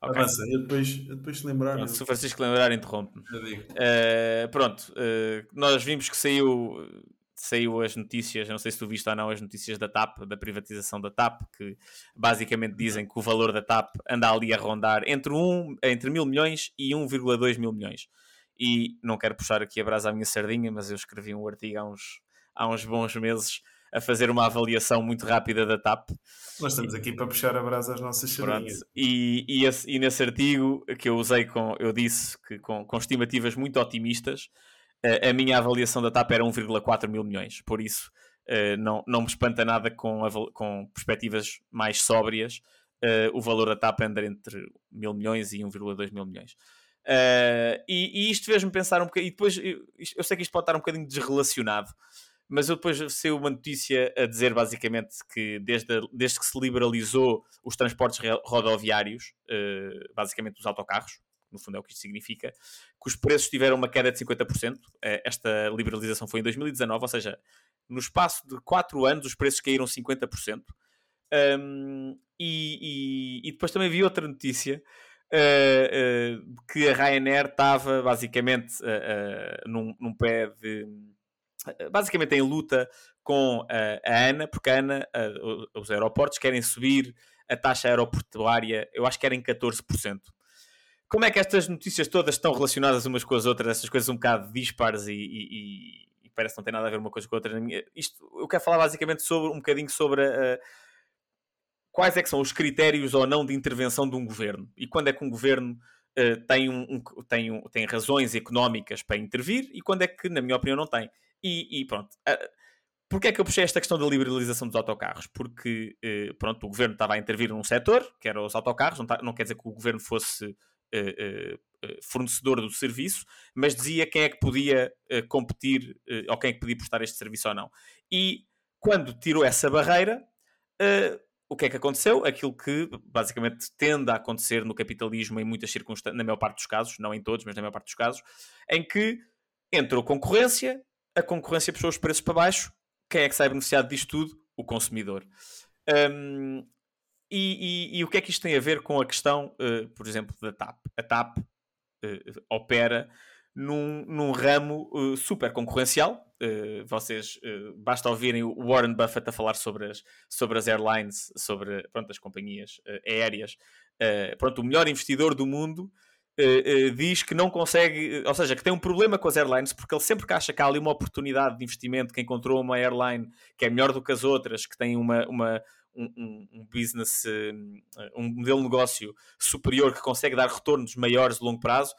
C: Ok.
B: Avança, eu depois, eu depois se lembrar.
C: Pronto, se o Francisco lembrar, interrompe-me. Uh, pronto, uh, nós vimos que saiu, saiu as notícias, não sei se tu viste ou não, as notícias da TAP, da privatização da TAP, que basicamente dizem que o valor da TAP anda ali a rondar entre, um, entre mil milhões e 1,2 mil milhões. E não quero puxar aqui a brasa à minha sardinha, mas eu escrevi um artigo há uns, há uns bons meses a fazer uma avaliação muito rápida da TAP.
B: Nós estamos aqui para puxar a brasa às nossas sardinhas.
C: E, e, esse, e, nesse artigo que eu usei, com, eu disse que com, com estimativas muito otimistas, a minha avaliação da TAP era 1,4 mil milhões, por isso uh, não, não me espanta nada com, com perspectivas mais sóbrias uh, o valor da TAP anda entre mil milhões e 1,2 mil milhões. Uh, e, e, isto fez-me pensar um bocadinho, e depois eu, eu, sei que isto pode estar um bocadinho desrelacionado, mas depois saiu uma notícia a dizer basicamente que desde, desde que se liberalizou os transportes rodoviários, basicamente os autocarros, no fundo é o que isto significa, que os preços tiveram uma queda de 50%. Eh, esta liberalização foi em 2019, ou seja, no espaço de 4 anos os preços caíram 50%. Um, e, e, e, depois também vi outra notícia uh, uh, que a Ryanair estava basicamente uh, num, num, pé de. Basicamente em luta com a ANA, porque a ANA, os aeroportos, querem subir a taxa aeroportuária, eu acho que era em 14% como é que estas notícias todas estão relacionadas umas com as outras, essas coisas um bocado dispares e, e, e parece que não tem nada a ver uma coisa com a outra. Isto, eu quero falar basicamente sobre um bocadinho sobre uh, quais é que são os critérios ou não de intervenção de um governo e quando é que um governo uh, tem, um, um, tem, um, tem razões económicas para intervir e quando é que, na minha opinião, não tem. E, e pronto. Uh, Porquê é que eu puxei esta questão da liberalização dos autocarros? Porque, pronto, o governo estava a intervir num setor, que era os autocarros, não, tá, não quer dizer que o governo fosse uh, fornecedor do serviço, mas dizia quem é que podia competir ou quem é que podia prestar este serviço ou não. E quando tirou essa barreira, o que é que aconteceu? Aquilo que basicamente tende a acontecer no capitalismo em muitas circunstâncias, na maior parte dos casos, não em todos, mas na maior parte dos casos, em que entrou concorrência, a concorrência puxou os preços para baixo, quem é que sai beneficiado disto tudo? O consumidor. Um, e, e, e, o que é que isto tem a ver com a questão, uh, por exemplo, da TAP? A TAP uh, opera num, num ramo uh, super concorrencial. vocês basta ouvirem o Warren Buffett a falar sobre as, sobre as airlines, sobre pronto, as companhias aéreas. pronto, o melhor investidor do mundo diz que não consegue, ou seja, que tem um problema com as airlines porque ele sempre que acha que há ali uma oportunidade de investimento, que encontrou uma airline que é melhor do que as outras, que tem uma, uma, um, um, business, um modelo de negócio superior que consegue dar retornos maiores de longo prazo,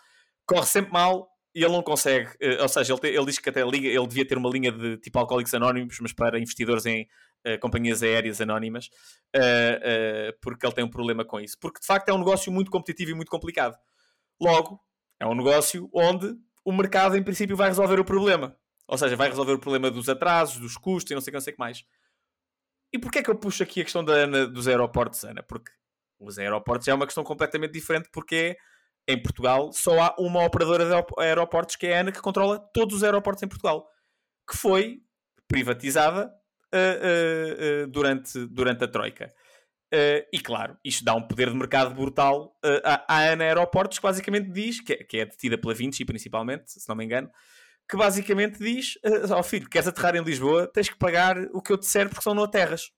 C: corre sempre mal e ele não consegue. Eh, ou seja, ele, te, ele diz que até liga, ele devia ter uma linha de tipo alcoólicos anónimos, mas para investidores em uh, companhias aéreas anónimas, uh, uh, porque ele tem um problema com isso. Porque de facto é um negócio muito competitivo e muito complicado. Logo, é um negócio onde o mercado, em princípio, vai resolver o problema. Ou seja, vai resolver o problema dos atrasos, dos custos e não sei não sei o que mais. E porquê é que eu puxo aqui a questão da Ana, dos aeroportos, Ana? Porque os aeroportos é uma questão completamente diferente, porque em Portugal só há uma operadora de aeroportos, que é a ANA, que controla todos os aeroportos em Portugal, que foi privatizada uh, uh, uh, durante, durante a Troika. E claro, isto dá um poder de mercado brutal à, à ANA Aeroportos, que basicamente diz, que é, que é detida pela Vinci principalmente, se não me engano, que basicamente diz: uh, oh filho, queres aterrar em Lisboa, tens que pagar o que eu te disser porque são não aterras.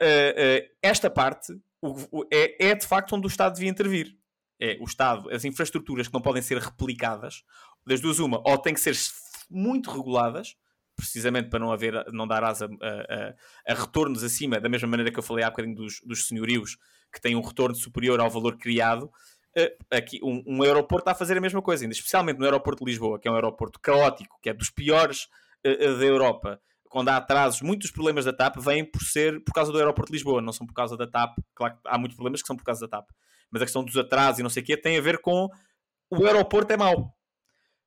C: Uh, uh, esta parte o, o, é, é, de facto onde o Estado devia intervir. É o Estado, as infraestruturas que não podem ser replicadas, das duas, uma, ou têm que ser muito reguladas, precisamente para não haver, não dar asa a, a, a, retornos acima, da mesma maneira que eu falei há bocadinho dos, dos senhorios, que têm um retorno superior ao valor criado, eh, aqui um, um, aeroporto está a fazer a mesma coisa, ainda especialmente no aeroporto de Lisboa, que é um aeroporto caótico, que é dos piores uh, da Europa. Quando há atrasos, muitos problemas da TAP vêm por ser por causa do aeroporto de Lisboa, não são por causa da TAP. Claro que há muitos problemas que são por causa da TAP, mas a questão dos atrasos e não sei o quê tem a ver com o aeroporto é mau.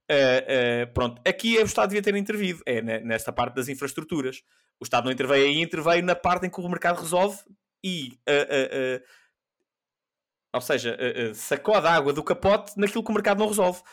C: Uh, uh, pronto, aqui o Estado devia ter intervido, é nesta parte das infraestruturas. O Estado não interveio aí, interveio na parte em que o mercado resolve e uh, ou seja, sacode a água do capote naquilo que o mercado não resolve.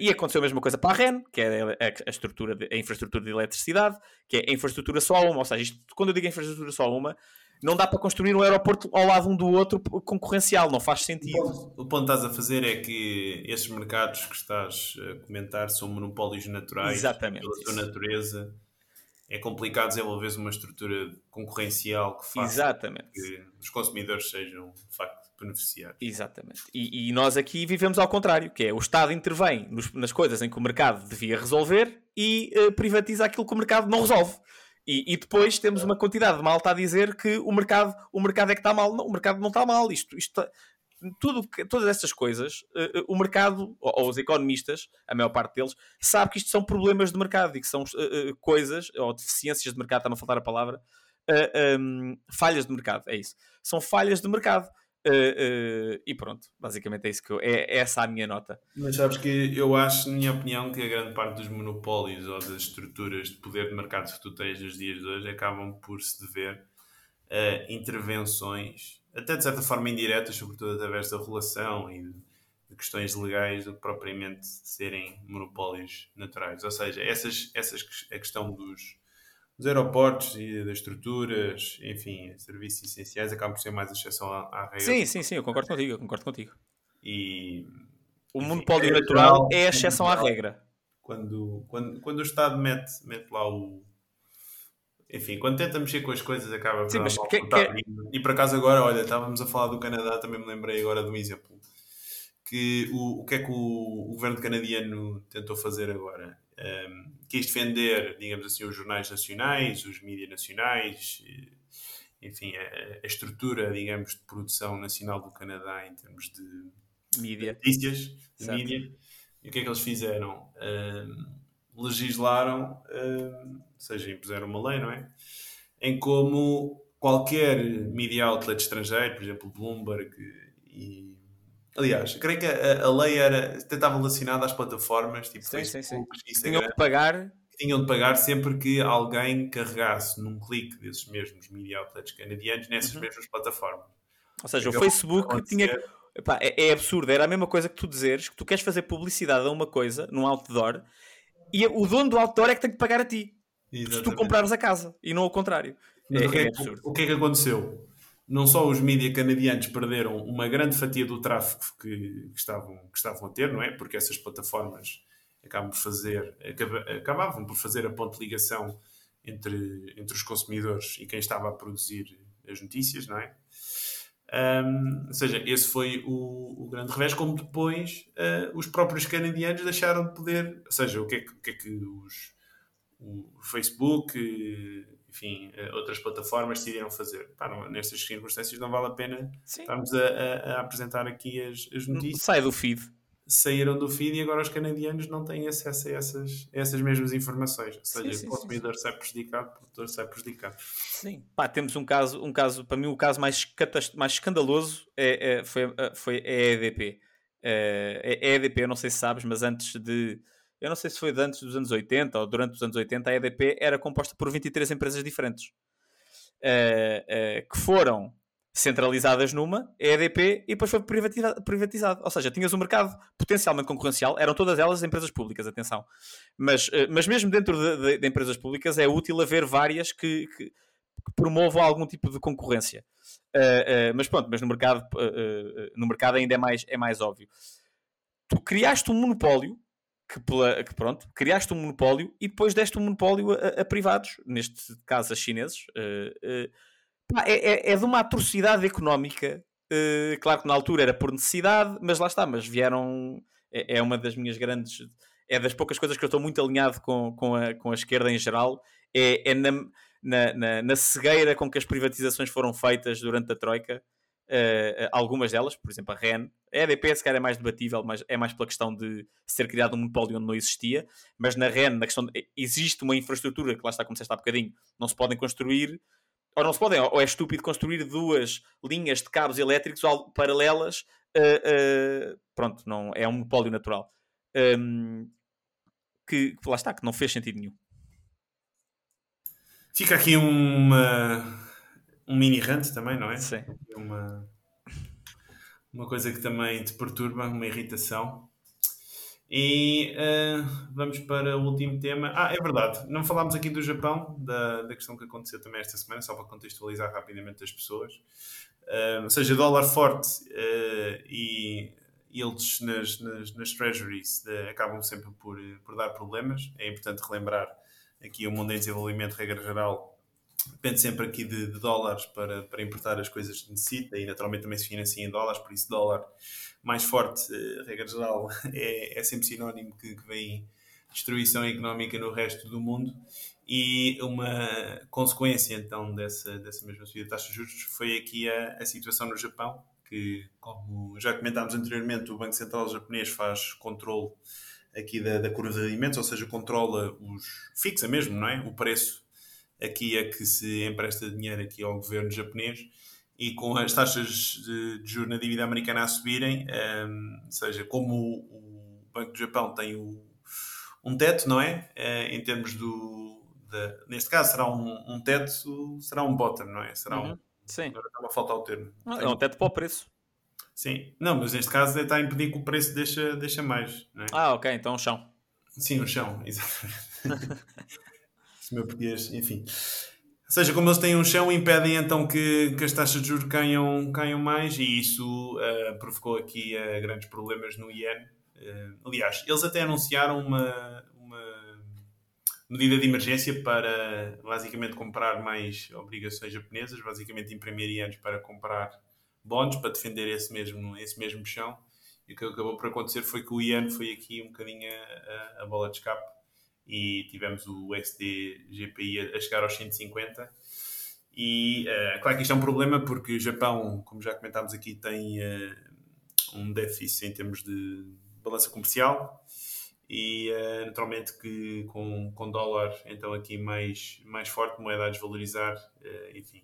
C: E aconteceu a mesma coisa para a REN, que é a, a, estrutura de, a infraestrutura de eletricidade, que é a infraestrutura só uma. Ou seja, isto, quando eu digo infraestrutura só uma, não dá para construir um aeroporto ao lado um do outro concorrencial, não faz sentido.
B: O ponto que estás a fazer é que esses mercados que estás a comentar são monopólios naturais
C: Exatamente,
B: pela sua natureza é complicado desenvolver uma estrutura concorrencial que faça
C: Exatamente.
B: que os consumidores sejam, de facto, beneficiados.
C: Exatamente. E, e nós aqui vivemos ao contrário, que é o Estado intervém nos- nas coisas em que o mercado devia resolver e eh, privatiza aquilo que o mercado não resolve. E, e depois temos uma quantidade de malta a dizer que o mercado, o mercado é que está mal. Não, o mercado não está mal. Isto, isto tá- tudo, todas estas coisas, eh, eh, o mercado, ou, os economistas, a maior parte deles, sabe que isto são problemas de mercado e que são eh, coisas, ou deficiências de mercado, está-me a faltar a palavra, eh, um, falhas de mercado, é isso. São falhas de mercado. Eh, eh, e pronto, basicamente é isso que eu, é, é essa a minha nota.
B: Mas sabes que eu acho, na minha opinião, que a grande parte dos monopólios ou das estruturas de poder de mercado que tu tens nos dias de hoje acabam por se dever a intervenções, até de certa forma indiretas, sobretudo através da relação e de questões legais, do que propriamente serem monopólios naturais. Ou seja, essas, essas, a questão dos, dos aeroportos e das estruturas, enfim, serviços essenciais, acabam por ser mais exceção à, à regra.
C: Sim, sim, sim, eu concordo contigo, eu concordo contigo.
B: E
C: O monopólio
B: é
C: natural é a exceção à regra.
B: quando, quando, quando o Estado mete, mete lá o. Enfim, quando tenta mexer com as coisas acaba por
C: Sim, mas que-
B: resultado. E, e por acaso agora, olha, estávamos a falar do Canadá, também me lembrei agora de um exemplo. Que o, o que é que o, o governo canadiano tentou fazer agora? Um, quis defender, digamos assim, os jornais nacionais, os mídias nacionais, e, enfim, a, a estrutura, digamos, de produção nacional do Canadá em termos de,
C: Mídia.
B: notícias, de mídia. E o que é que eles fizeram? Ahm, legislaram, ahm, ou seja, impuseram uma lei, não é? Em como qualquer media outlet estrangeiro, por exemplo, Bloomberg e. Aliás, creio que a, a lei era, estava relacionada às plataformas, tipo
C: Sim, sim,
B: Facebook,
C: Tinham
B: Instagram,
C: que pagar.
B: que tinham de pagar sempre que alguém carregasse num clique desses mesmos media outlets canadianos nessas
C: Uhum.
B: mesmas plataformas.
C: Ou seja, o
B: Acabou por
C: Facebook tinha. Epá, é, é absurdo, era a mesma coisa que tu dizeres que tu queres fazer publicidade a uma coisa num outdoor e o dono do outdoor é que tem que pagar a ti se tu comprares a casa e não ao contrário. É-
B: o, que
C: é
B: é, o que é que aconteceu? Não só os mídias canadianos perderam uma grande fatia do tráfego que, que estavam, que estavam a ter, não é? Porque essas plataformas acabam por fazer, acaba- acabavam por fazer a ponte de ligação entre, entre os consumidores e quem estava a produzir as notícias, não é? Ahm, ou seja, esse foi o, o grande revés, como depois ah, os próprios canadianos deixaram de poder, ou seja, o que é que, o que, é que os, o Facebook, enfim, eh, outras plataformas decidiram fazer. Pá, não- nestas circunstâncias não vale a pena
C: Sim.
B: estarmos a, a- a apresentar aqui as, as notícias.
C: Sai do feed.
B: Saíram do feed e agora os canadianos não têm acesso a essas, a essas mesmas informações. Ou seja,
C: Sim, sim,
B: o consumidor sai prejudicado, o produtor sai prejudicado.
C: Sim. Pá, temos um caso, um caso, para mim, o caso mais, mais escandaloso é, é- foi, é- foi a EDP. É, a EDP, eu não sei se sabes, mas antes de. Eu não sei se foi antes dos anos 80 ou durante os anos 80, a EDP era composta por 23 empresas diferentes eh, eh, que foram centralizadas numa, a EDP, e depois foi privatiza- privatizado. Ou seja, tinhas um mercado potencialmente concorrencial, eram todas elas empresas públicas, atenção. Mas, eh, mas mesmo dentro de, de- de empresas públicas é útil haver várias que, que- que promovam algum tipo de concorrência. Mas pronto, mas no mercado, no mercado ainda é mais, é mais óbvio. Tu criaste um monopólio que, pela- que pronto, criaste um monopólio e depois deste um monopólio a, a privados, neste caso a chineses. eh, pá, é, é- é de uma atrocidade económica. eh, claro que na altura era por necessidade, mas lá está, mas vieram. É, é uma das minhas grandes. É das poucas coisas que eu estou muito alinhado com, com, a, com a esquerda em geral. É, é na, na, na, na cegueira com que as privatizações foram feitas durante a Troika. Eh, algumas delas, por exemplo, a REN. A EDP, se calhar, é mais debatível, mas é mais pela questão de ser criado um monopólio onde não existia. Mas na REN, na questão de, existe uma infraestrutura que lá está, como disseste há bocadinho, não se podem construir, ou não se podem, ou é estúpido construir duas linhas de cabos elétricos al- paralelas. eh, eh, pronto, não, é um monopólio natural. Hum, que, que lá está, que não fez sentido nenhum.
B: Fica aqui uma, um mini rant também, não é?
C: Sim.
B: Uma, uma coisa que também te perturba, uma irritação. E eh, vamos para o último tema. Ah, é verdade, não falámos aqui do Japão, da, da questão que aconteceu também esta semana, só para contextualizar rapidamente as pessoas. Eh, ou seja, dólar forte eh, e eles nas, nas, nas treasuries eh, acabam sempre por, por dar problemas. É importante relembrar aqui o mundo em desenvolvimento, regra geral, depende sempre aqui de, de, dólares para, para importar as coisas que necessita e naturalmente também se financia em dólares, por isso dólar mais forte, uh, regra geral, é, é sempre sinónimo que, que vem destruição económica no resto do mundo e uma consequência então dessa, dessa mesma subida de taxa de juros foi aqui a, a situação no Japão, que como já comentámos anteriormente, o Banco Central japonês faz controle aqui da, da curva de rendimentos, ou seja, controla os. fixa mesmo, não é? O preço aqui é que se empresta dinheiro aqui ao governo japonês e com as taxas de, de juros na dívida americana a subirem, um, ehm, ou seja, como o, o, Banco do Japão tem o, um teto, não é? Uh, em termos do. De, neste caso será um, um, teto, será um bottom, não é? Será uhum. um.
C: Sim.
B: Agora está a faltar o termo.
C: Não, é um teto para o preço.
B: Sim, não, mas neste caso está a impedir que o preço deixa, deixa mais. É?
C: Ah, ok, então o chão.
B: Sim, o chão, exatamente. Esse meu português, enfim. Ou seja, como eles têm um chão, impedem então que, que as taxas de juros caiam, caiam mais e isso uh, provocou aqui uh, grandes problemas no iene. Uh, aliás, eles até anunciaram uma, uma medida de emergência para basicamente comprar mais obrigações japonesas, basicamente imprimir ienes para comprar bonds para defender esse mesmo, esse mesmo chão. E o que acabou por acontecer foi que o Ian foi aqui um bocadinho a, a bola de escape e tivemos o XD GPI a, chegar aos 150. E uh, claro que isto é um problema porque o Japão, como já comentámos aqui, tem uh, um déficit em termos de balança comercial e uh, naturalmente que com, com dólar então aqui mais, mais forte, moeda a desvalorizar, enfim,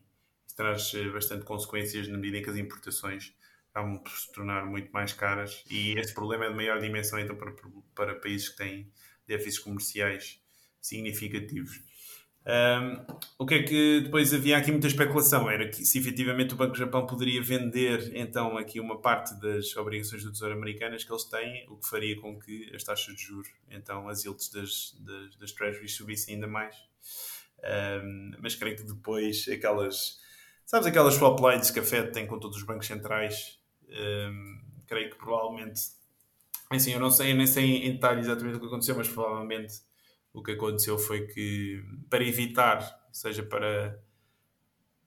B: traz eh, bastante consequências na medida em que as importações vão por se tornar muito mais caras e esse problema é de maior dimensão então para, para países que têm déficits comerciais significativos. Um, o que é que depois havia aqui muita especulação era que se efetivamente o Banco do Japão poderia vender então aqui uma parte das obrigações do Tesouro Americanas que eles têm, o que faria com que as taxas de juros, então as yields das, das, das treasuries subissem ainda mais. Um, mas creio que depois aquelas Sabes aquelas swap lines que a Fed tem com todos os bancos centrais? Um, creio que provavelmente. Assim, eu não sei, eu nem sei em detalhe exatamente o que aconteceu, mas provavelmente o que aconteceu foi que, para evitar, seja para.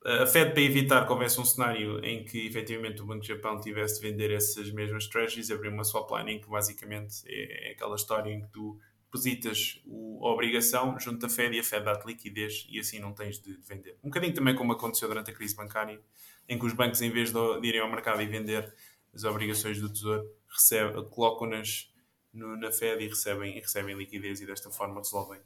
B: A Fed, para evitar que houvesse um cenário em que efetivamente o Banco do Japão tivesse de vender essas mesmas treasuries, abriu uma swap line que basicamente é, é aquela história em que tu depositas a obrigação junto à Fed e a Fed dá-te liquidez e assim não tens de, de, vender. Um bocadinho também como aconteceu durante a crise bancária, em que os bancos, em vez de, de irem ao mercado e vender as obrigações do Tesouro, colocam-nas na Fed e recebem, e recebem liquidez e desta forma resolvem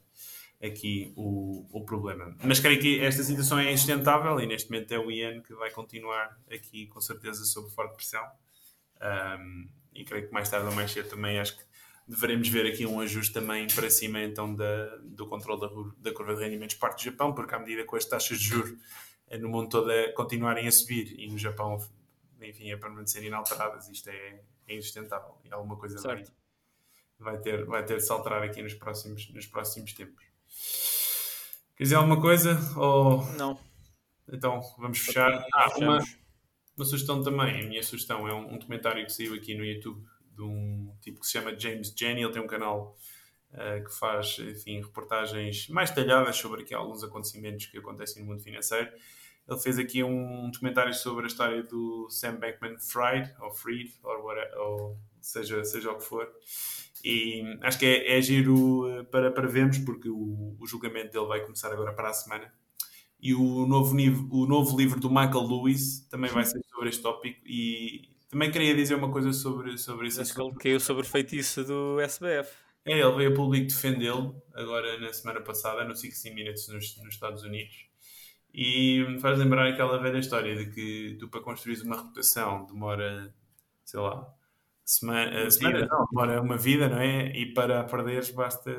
B: aqui o, o problema. Mas creio que esta situação é insustentável e neste momento é o IEN que vai continuar aqui com certeza sob forte pressão. Um, e creio que mais tarde ou mais cedo também acho que deveremos ver aqui um ajuste também para cima então da, do controle da, da curva de rendimentos parte do Japão, porque à medida que as taxas de juros eh, no mundo todo continuarem a subir e no Japão, enfim, a permanecerem inalteradas, isto é, é insustentável e alguma coisa vai, vai, ter, vai ter de se alterar aqui nos próximos, nos próximos tempos. Quer dizer alguma coisa? Ou...
C: Não.
B: Então vamos fechar. Ah, uma, uma sugestão também, a minha sugestão é um, um documentário que saiu aqui no YouTube de um tipo que se chama James Jenny. Ele tem um canal uh, que faz, enfim, reportagens mais detalhadas sobre aqui alguns acontecimentos que acontecem no mundo financeiro. Ele fez aqui um documentário sobre a história do Sam Bankman-Fried, ou Fried, ou, whatever, ou seja, seja o que for. E acho que é, é giro eh, para, para vermos, porque o, o julgamento dele vai começar agora para a semana. E o novo, o novo livro do Michael Lewis também vai ser sobre este tópico. E também queria dizer uma coisa sobre, sobre isso.
C: Acho que ele caiu sobre o feitiço do SBF.
B: É, ele veio a público defendê-lo agora na semana passada, no 60 Minutes nos, nos Estados Unidos. E me faz lembrar aquela velha história de que tu, para construir uma reputação, demora, sei lá, semana, semana não, demora uma vida, não é? E para perderes, basta,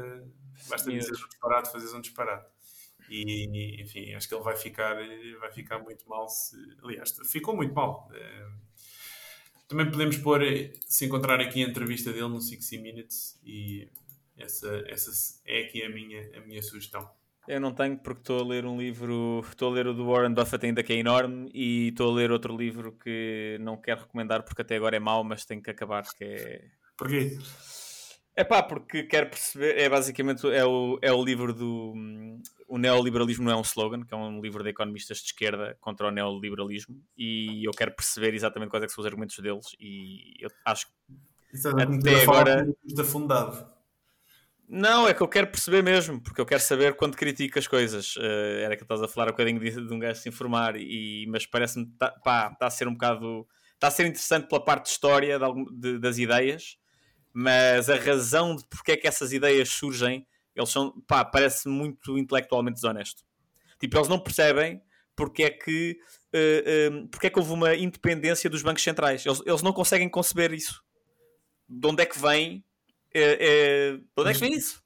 B: basta dizer um disparate, fazeres um disparate. E, enfim, acho que ele vai ficar, vai ficar muito mal. Se, aliás, ficou muito mal. Eh, também podemos pôr, se encontrar aqui a entrevista dele no 60 Minutes e essa, essa é aqui a minha, a minha sugestão.
C: Eu não tenho porque estou a ler um livro, estou a ler o do Warren Buffett ainda que é enorme e estou a ler outro livro que não quero recomendar porque até agora é mau, mas tenho que acabar, que é...
B: Porquê?
C: É pá, porque quero perceber, é basicamente é o, é o livro do O Neoliberalismo não é um slogan, que é um livro de economistas de esquerda contra o neoliberalismo, e eu quero perceber exatamente quais é são os argumentos deles, e eu acho que
B: é até agora... Afundado.
C: Não, é que eu quero perceber mesmo, porque eu quero saber quando critica as coisas. Uh, era que estás a falar um bocadinho de, de um gajo se informar, e, mas parece-me que está tá a ser um bocado. Está a ser interessante pela parte de história de, de, das ideias, mas a razão de porque é que essas ideias surgem, eles são, pá, parece muito intelectualmente desonesto. Tipo, eles não percebem porque é que, uh, um, porque é que houve uma independência dos bancos centrais. Eles, eles não conseguem conceber isso. De onde é que vem é, é... De onde é que vem isso?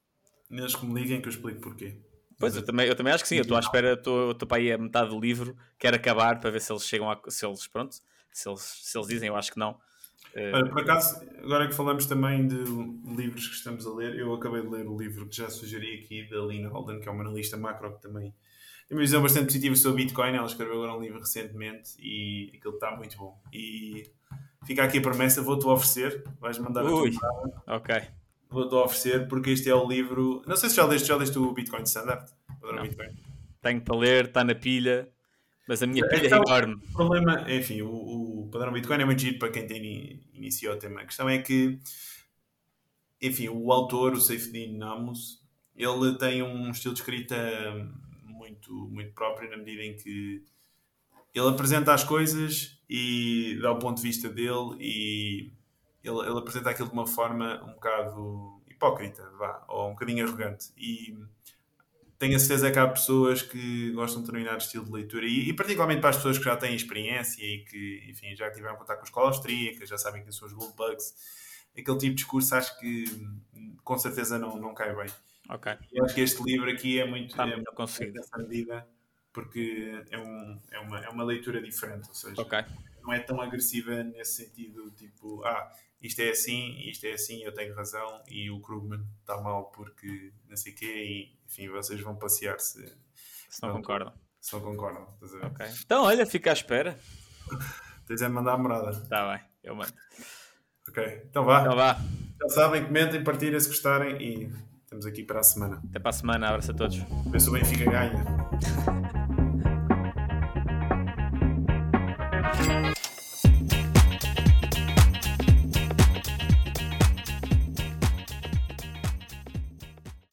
B: Eles que me liguem que eu explico porquê.
C: Pois, eu também, eu também acho que sim. Eu estou à espera, estou para aí a metade do livro, quero acabar para ver se eles chegam a. Se eles, pronto, se eles, se eles dizem, eu acho que não.
B: Eh, Olha, por acaso, agora que falamos também de livros que estamos a ler, eu acabei de ler o livro que já sugeri aqui da Lina Holden, que é uma analista macro que também tem uma visão bastante positiva sobre Bitcoin. Ela escreveu agora um livro recentemente e aquilo está muito bom. E fica aqui a promessa, vou-te oferecer, vais mandar
C: Ui, a tua Ok.
B: Vou-te oferecer porque este é o livro. Não sei se já leste, já leste o Bitcoin Standard. Bitcoin.
C: Tenho para ler, está na pilha, mas a minha pilha é, é enorme.
B: O problema, enfim, o, o padrão Bitcoin é muito giro para quem tem iniciado o tema. A questão é que, enfim, o autor, o Saifedean Namus, ele tem um estilo de escrita muito, muito próprio na medida em que ele apresenta as coisas e dá o ponto de vista dele e ele, ele apresenta aquilo de uma forma um bocado hipócrita, vá, ou um bocadinho arrogante. E tenho a certeza que há pessoas que gostam de determinado estilo de leitura e, e, particularmente para as pessoas que já têm experiência e que, enfim, já tiveram contato com a escola austríaca, já sabem quem são os gold bugs, aquele tipo de discurso acho que com certeza não, não cai bem.
C: Ok.
B: E acho que este livro aqui é muito,
C: tá,
B: é, muito nessa medida porque é, um, é, uma, é uma leitura diferente, ou seja,
C: okay.
B: não é tão agressiva nesse sentido, tipo, ah, isto é assim, isto é assim, eu tenho razão e o Krugman está mal porque não sei o quê e enfim, vocês vão passear se,
C: se não, não concordam.
B: Se não concordam.
C: Okay. Então, olha, fica à espera.
B: Tens é mandar a morada.
C: Está bem, eu mando.
B: Ok, então vá.
C: Então vá.
B: Já sabem, comentem, partilhem se gostarem e estamos aqui para a semana.
C: Até para a semana, abraço a todos.
B: Vê se o Benfica ganha.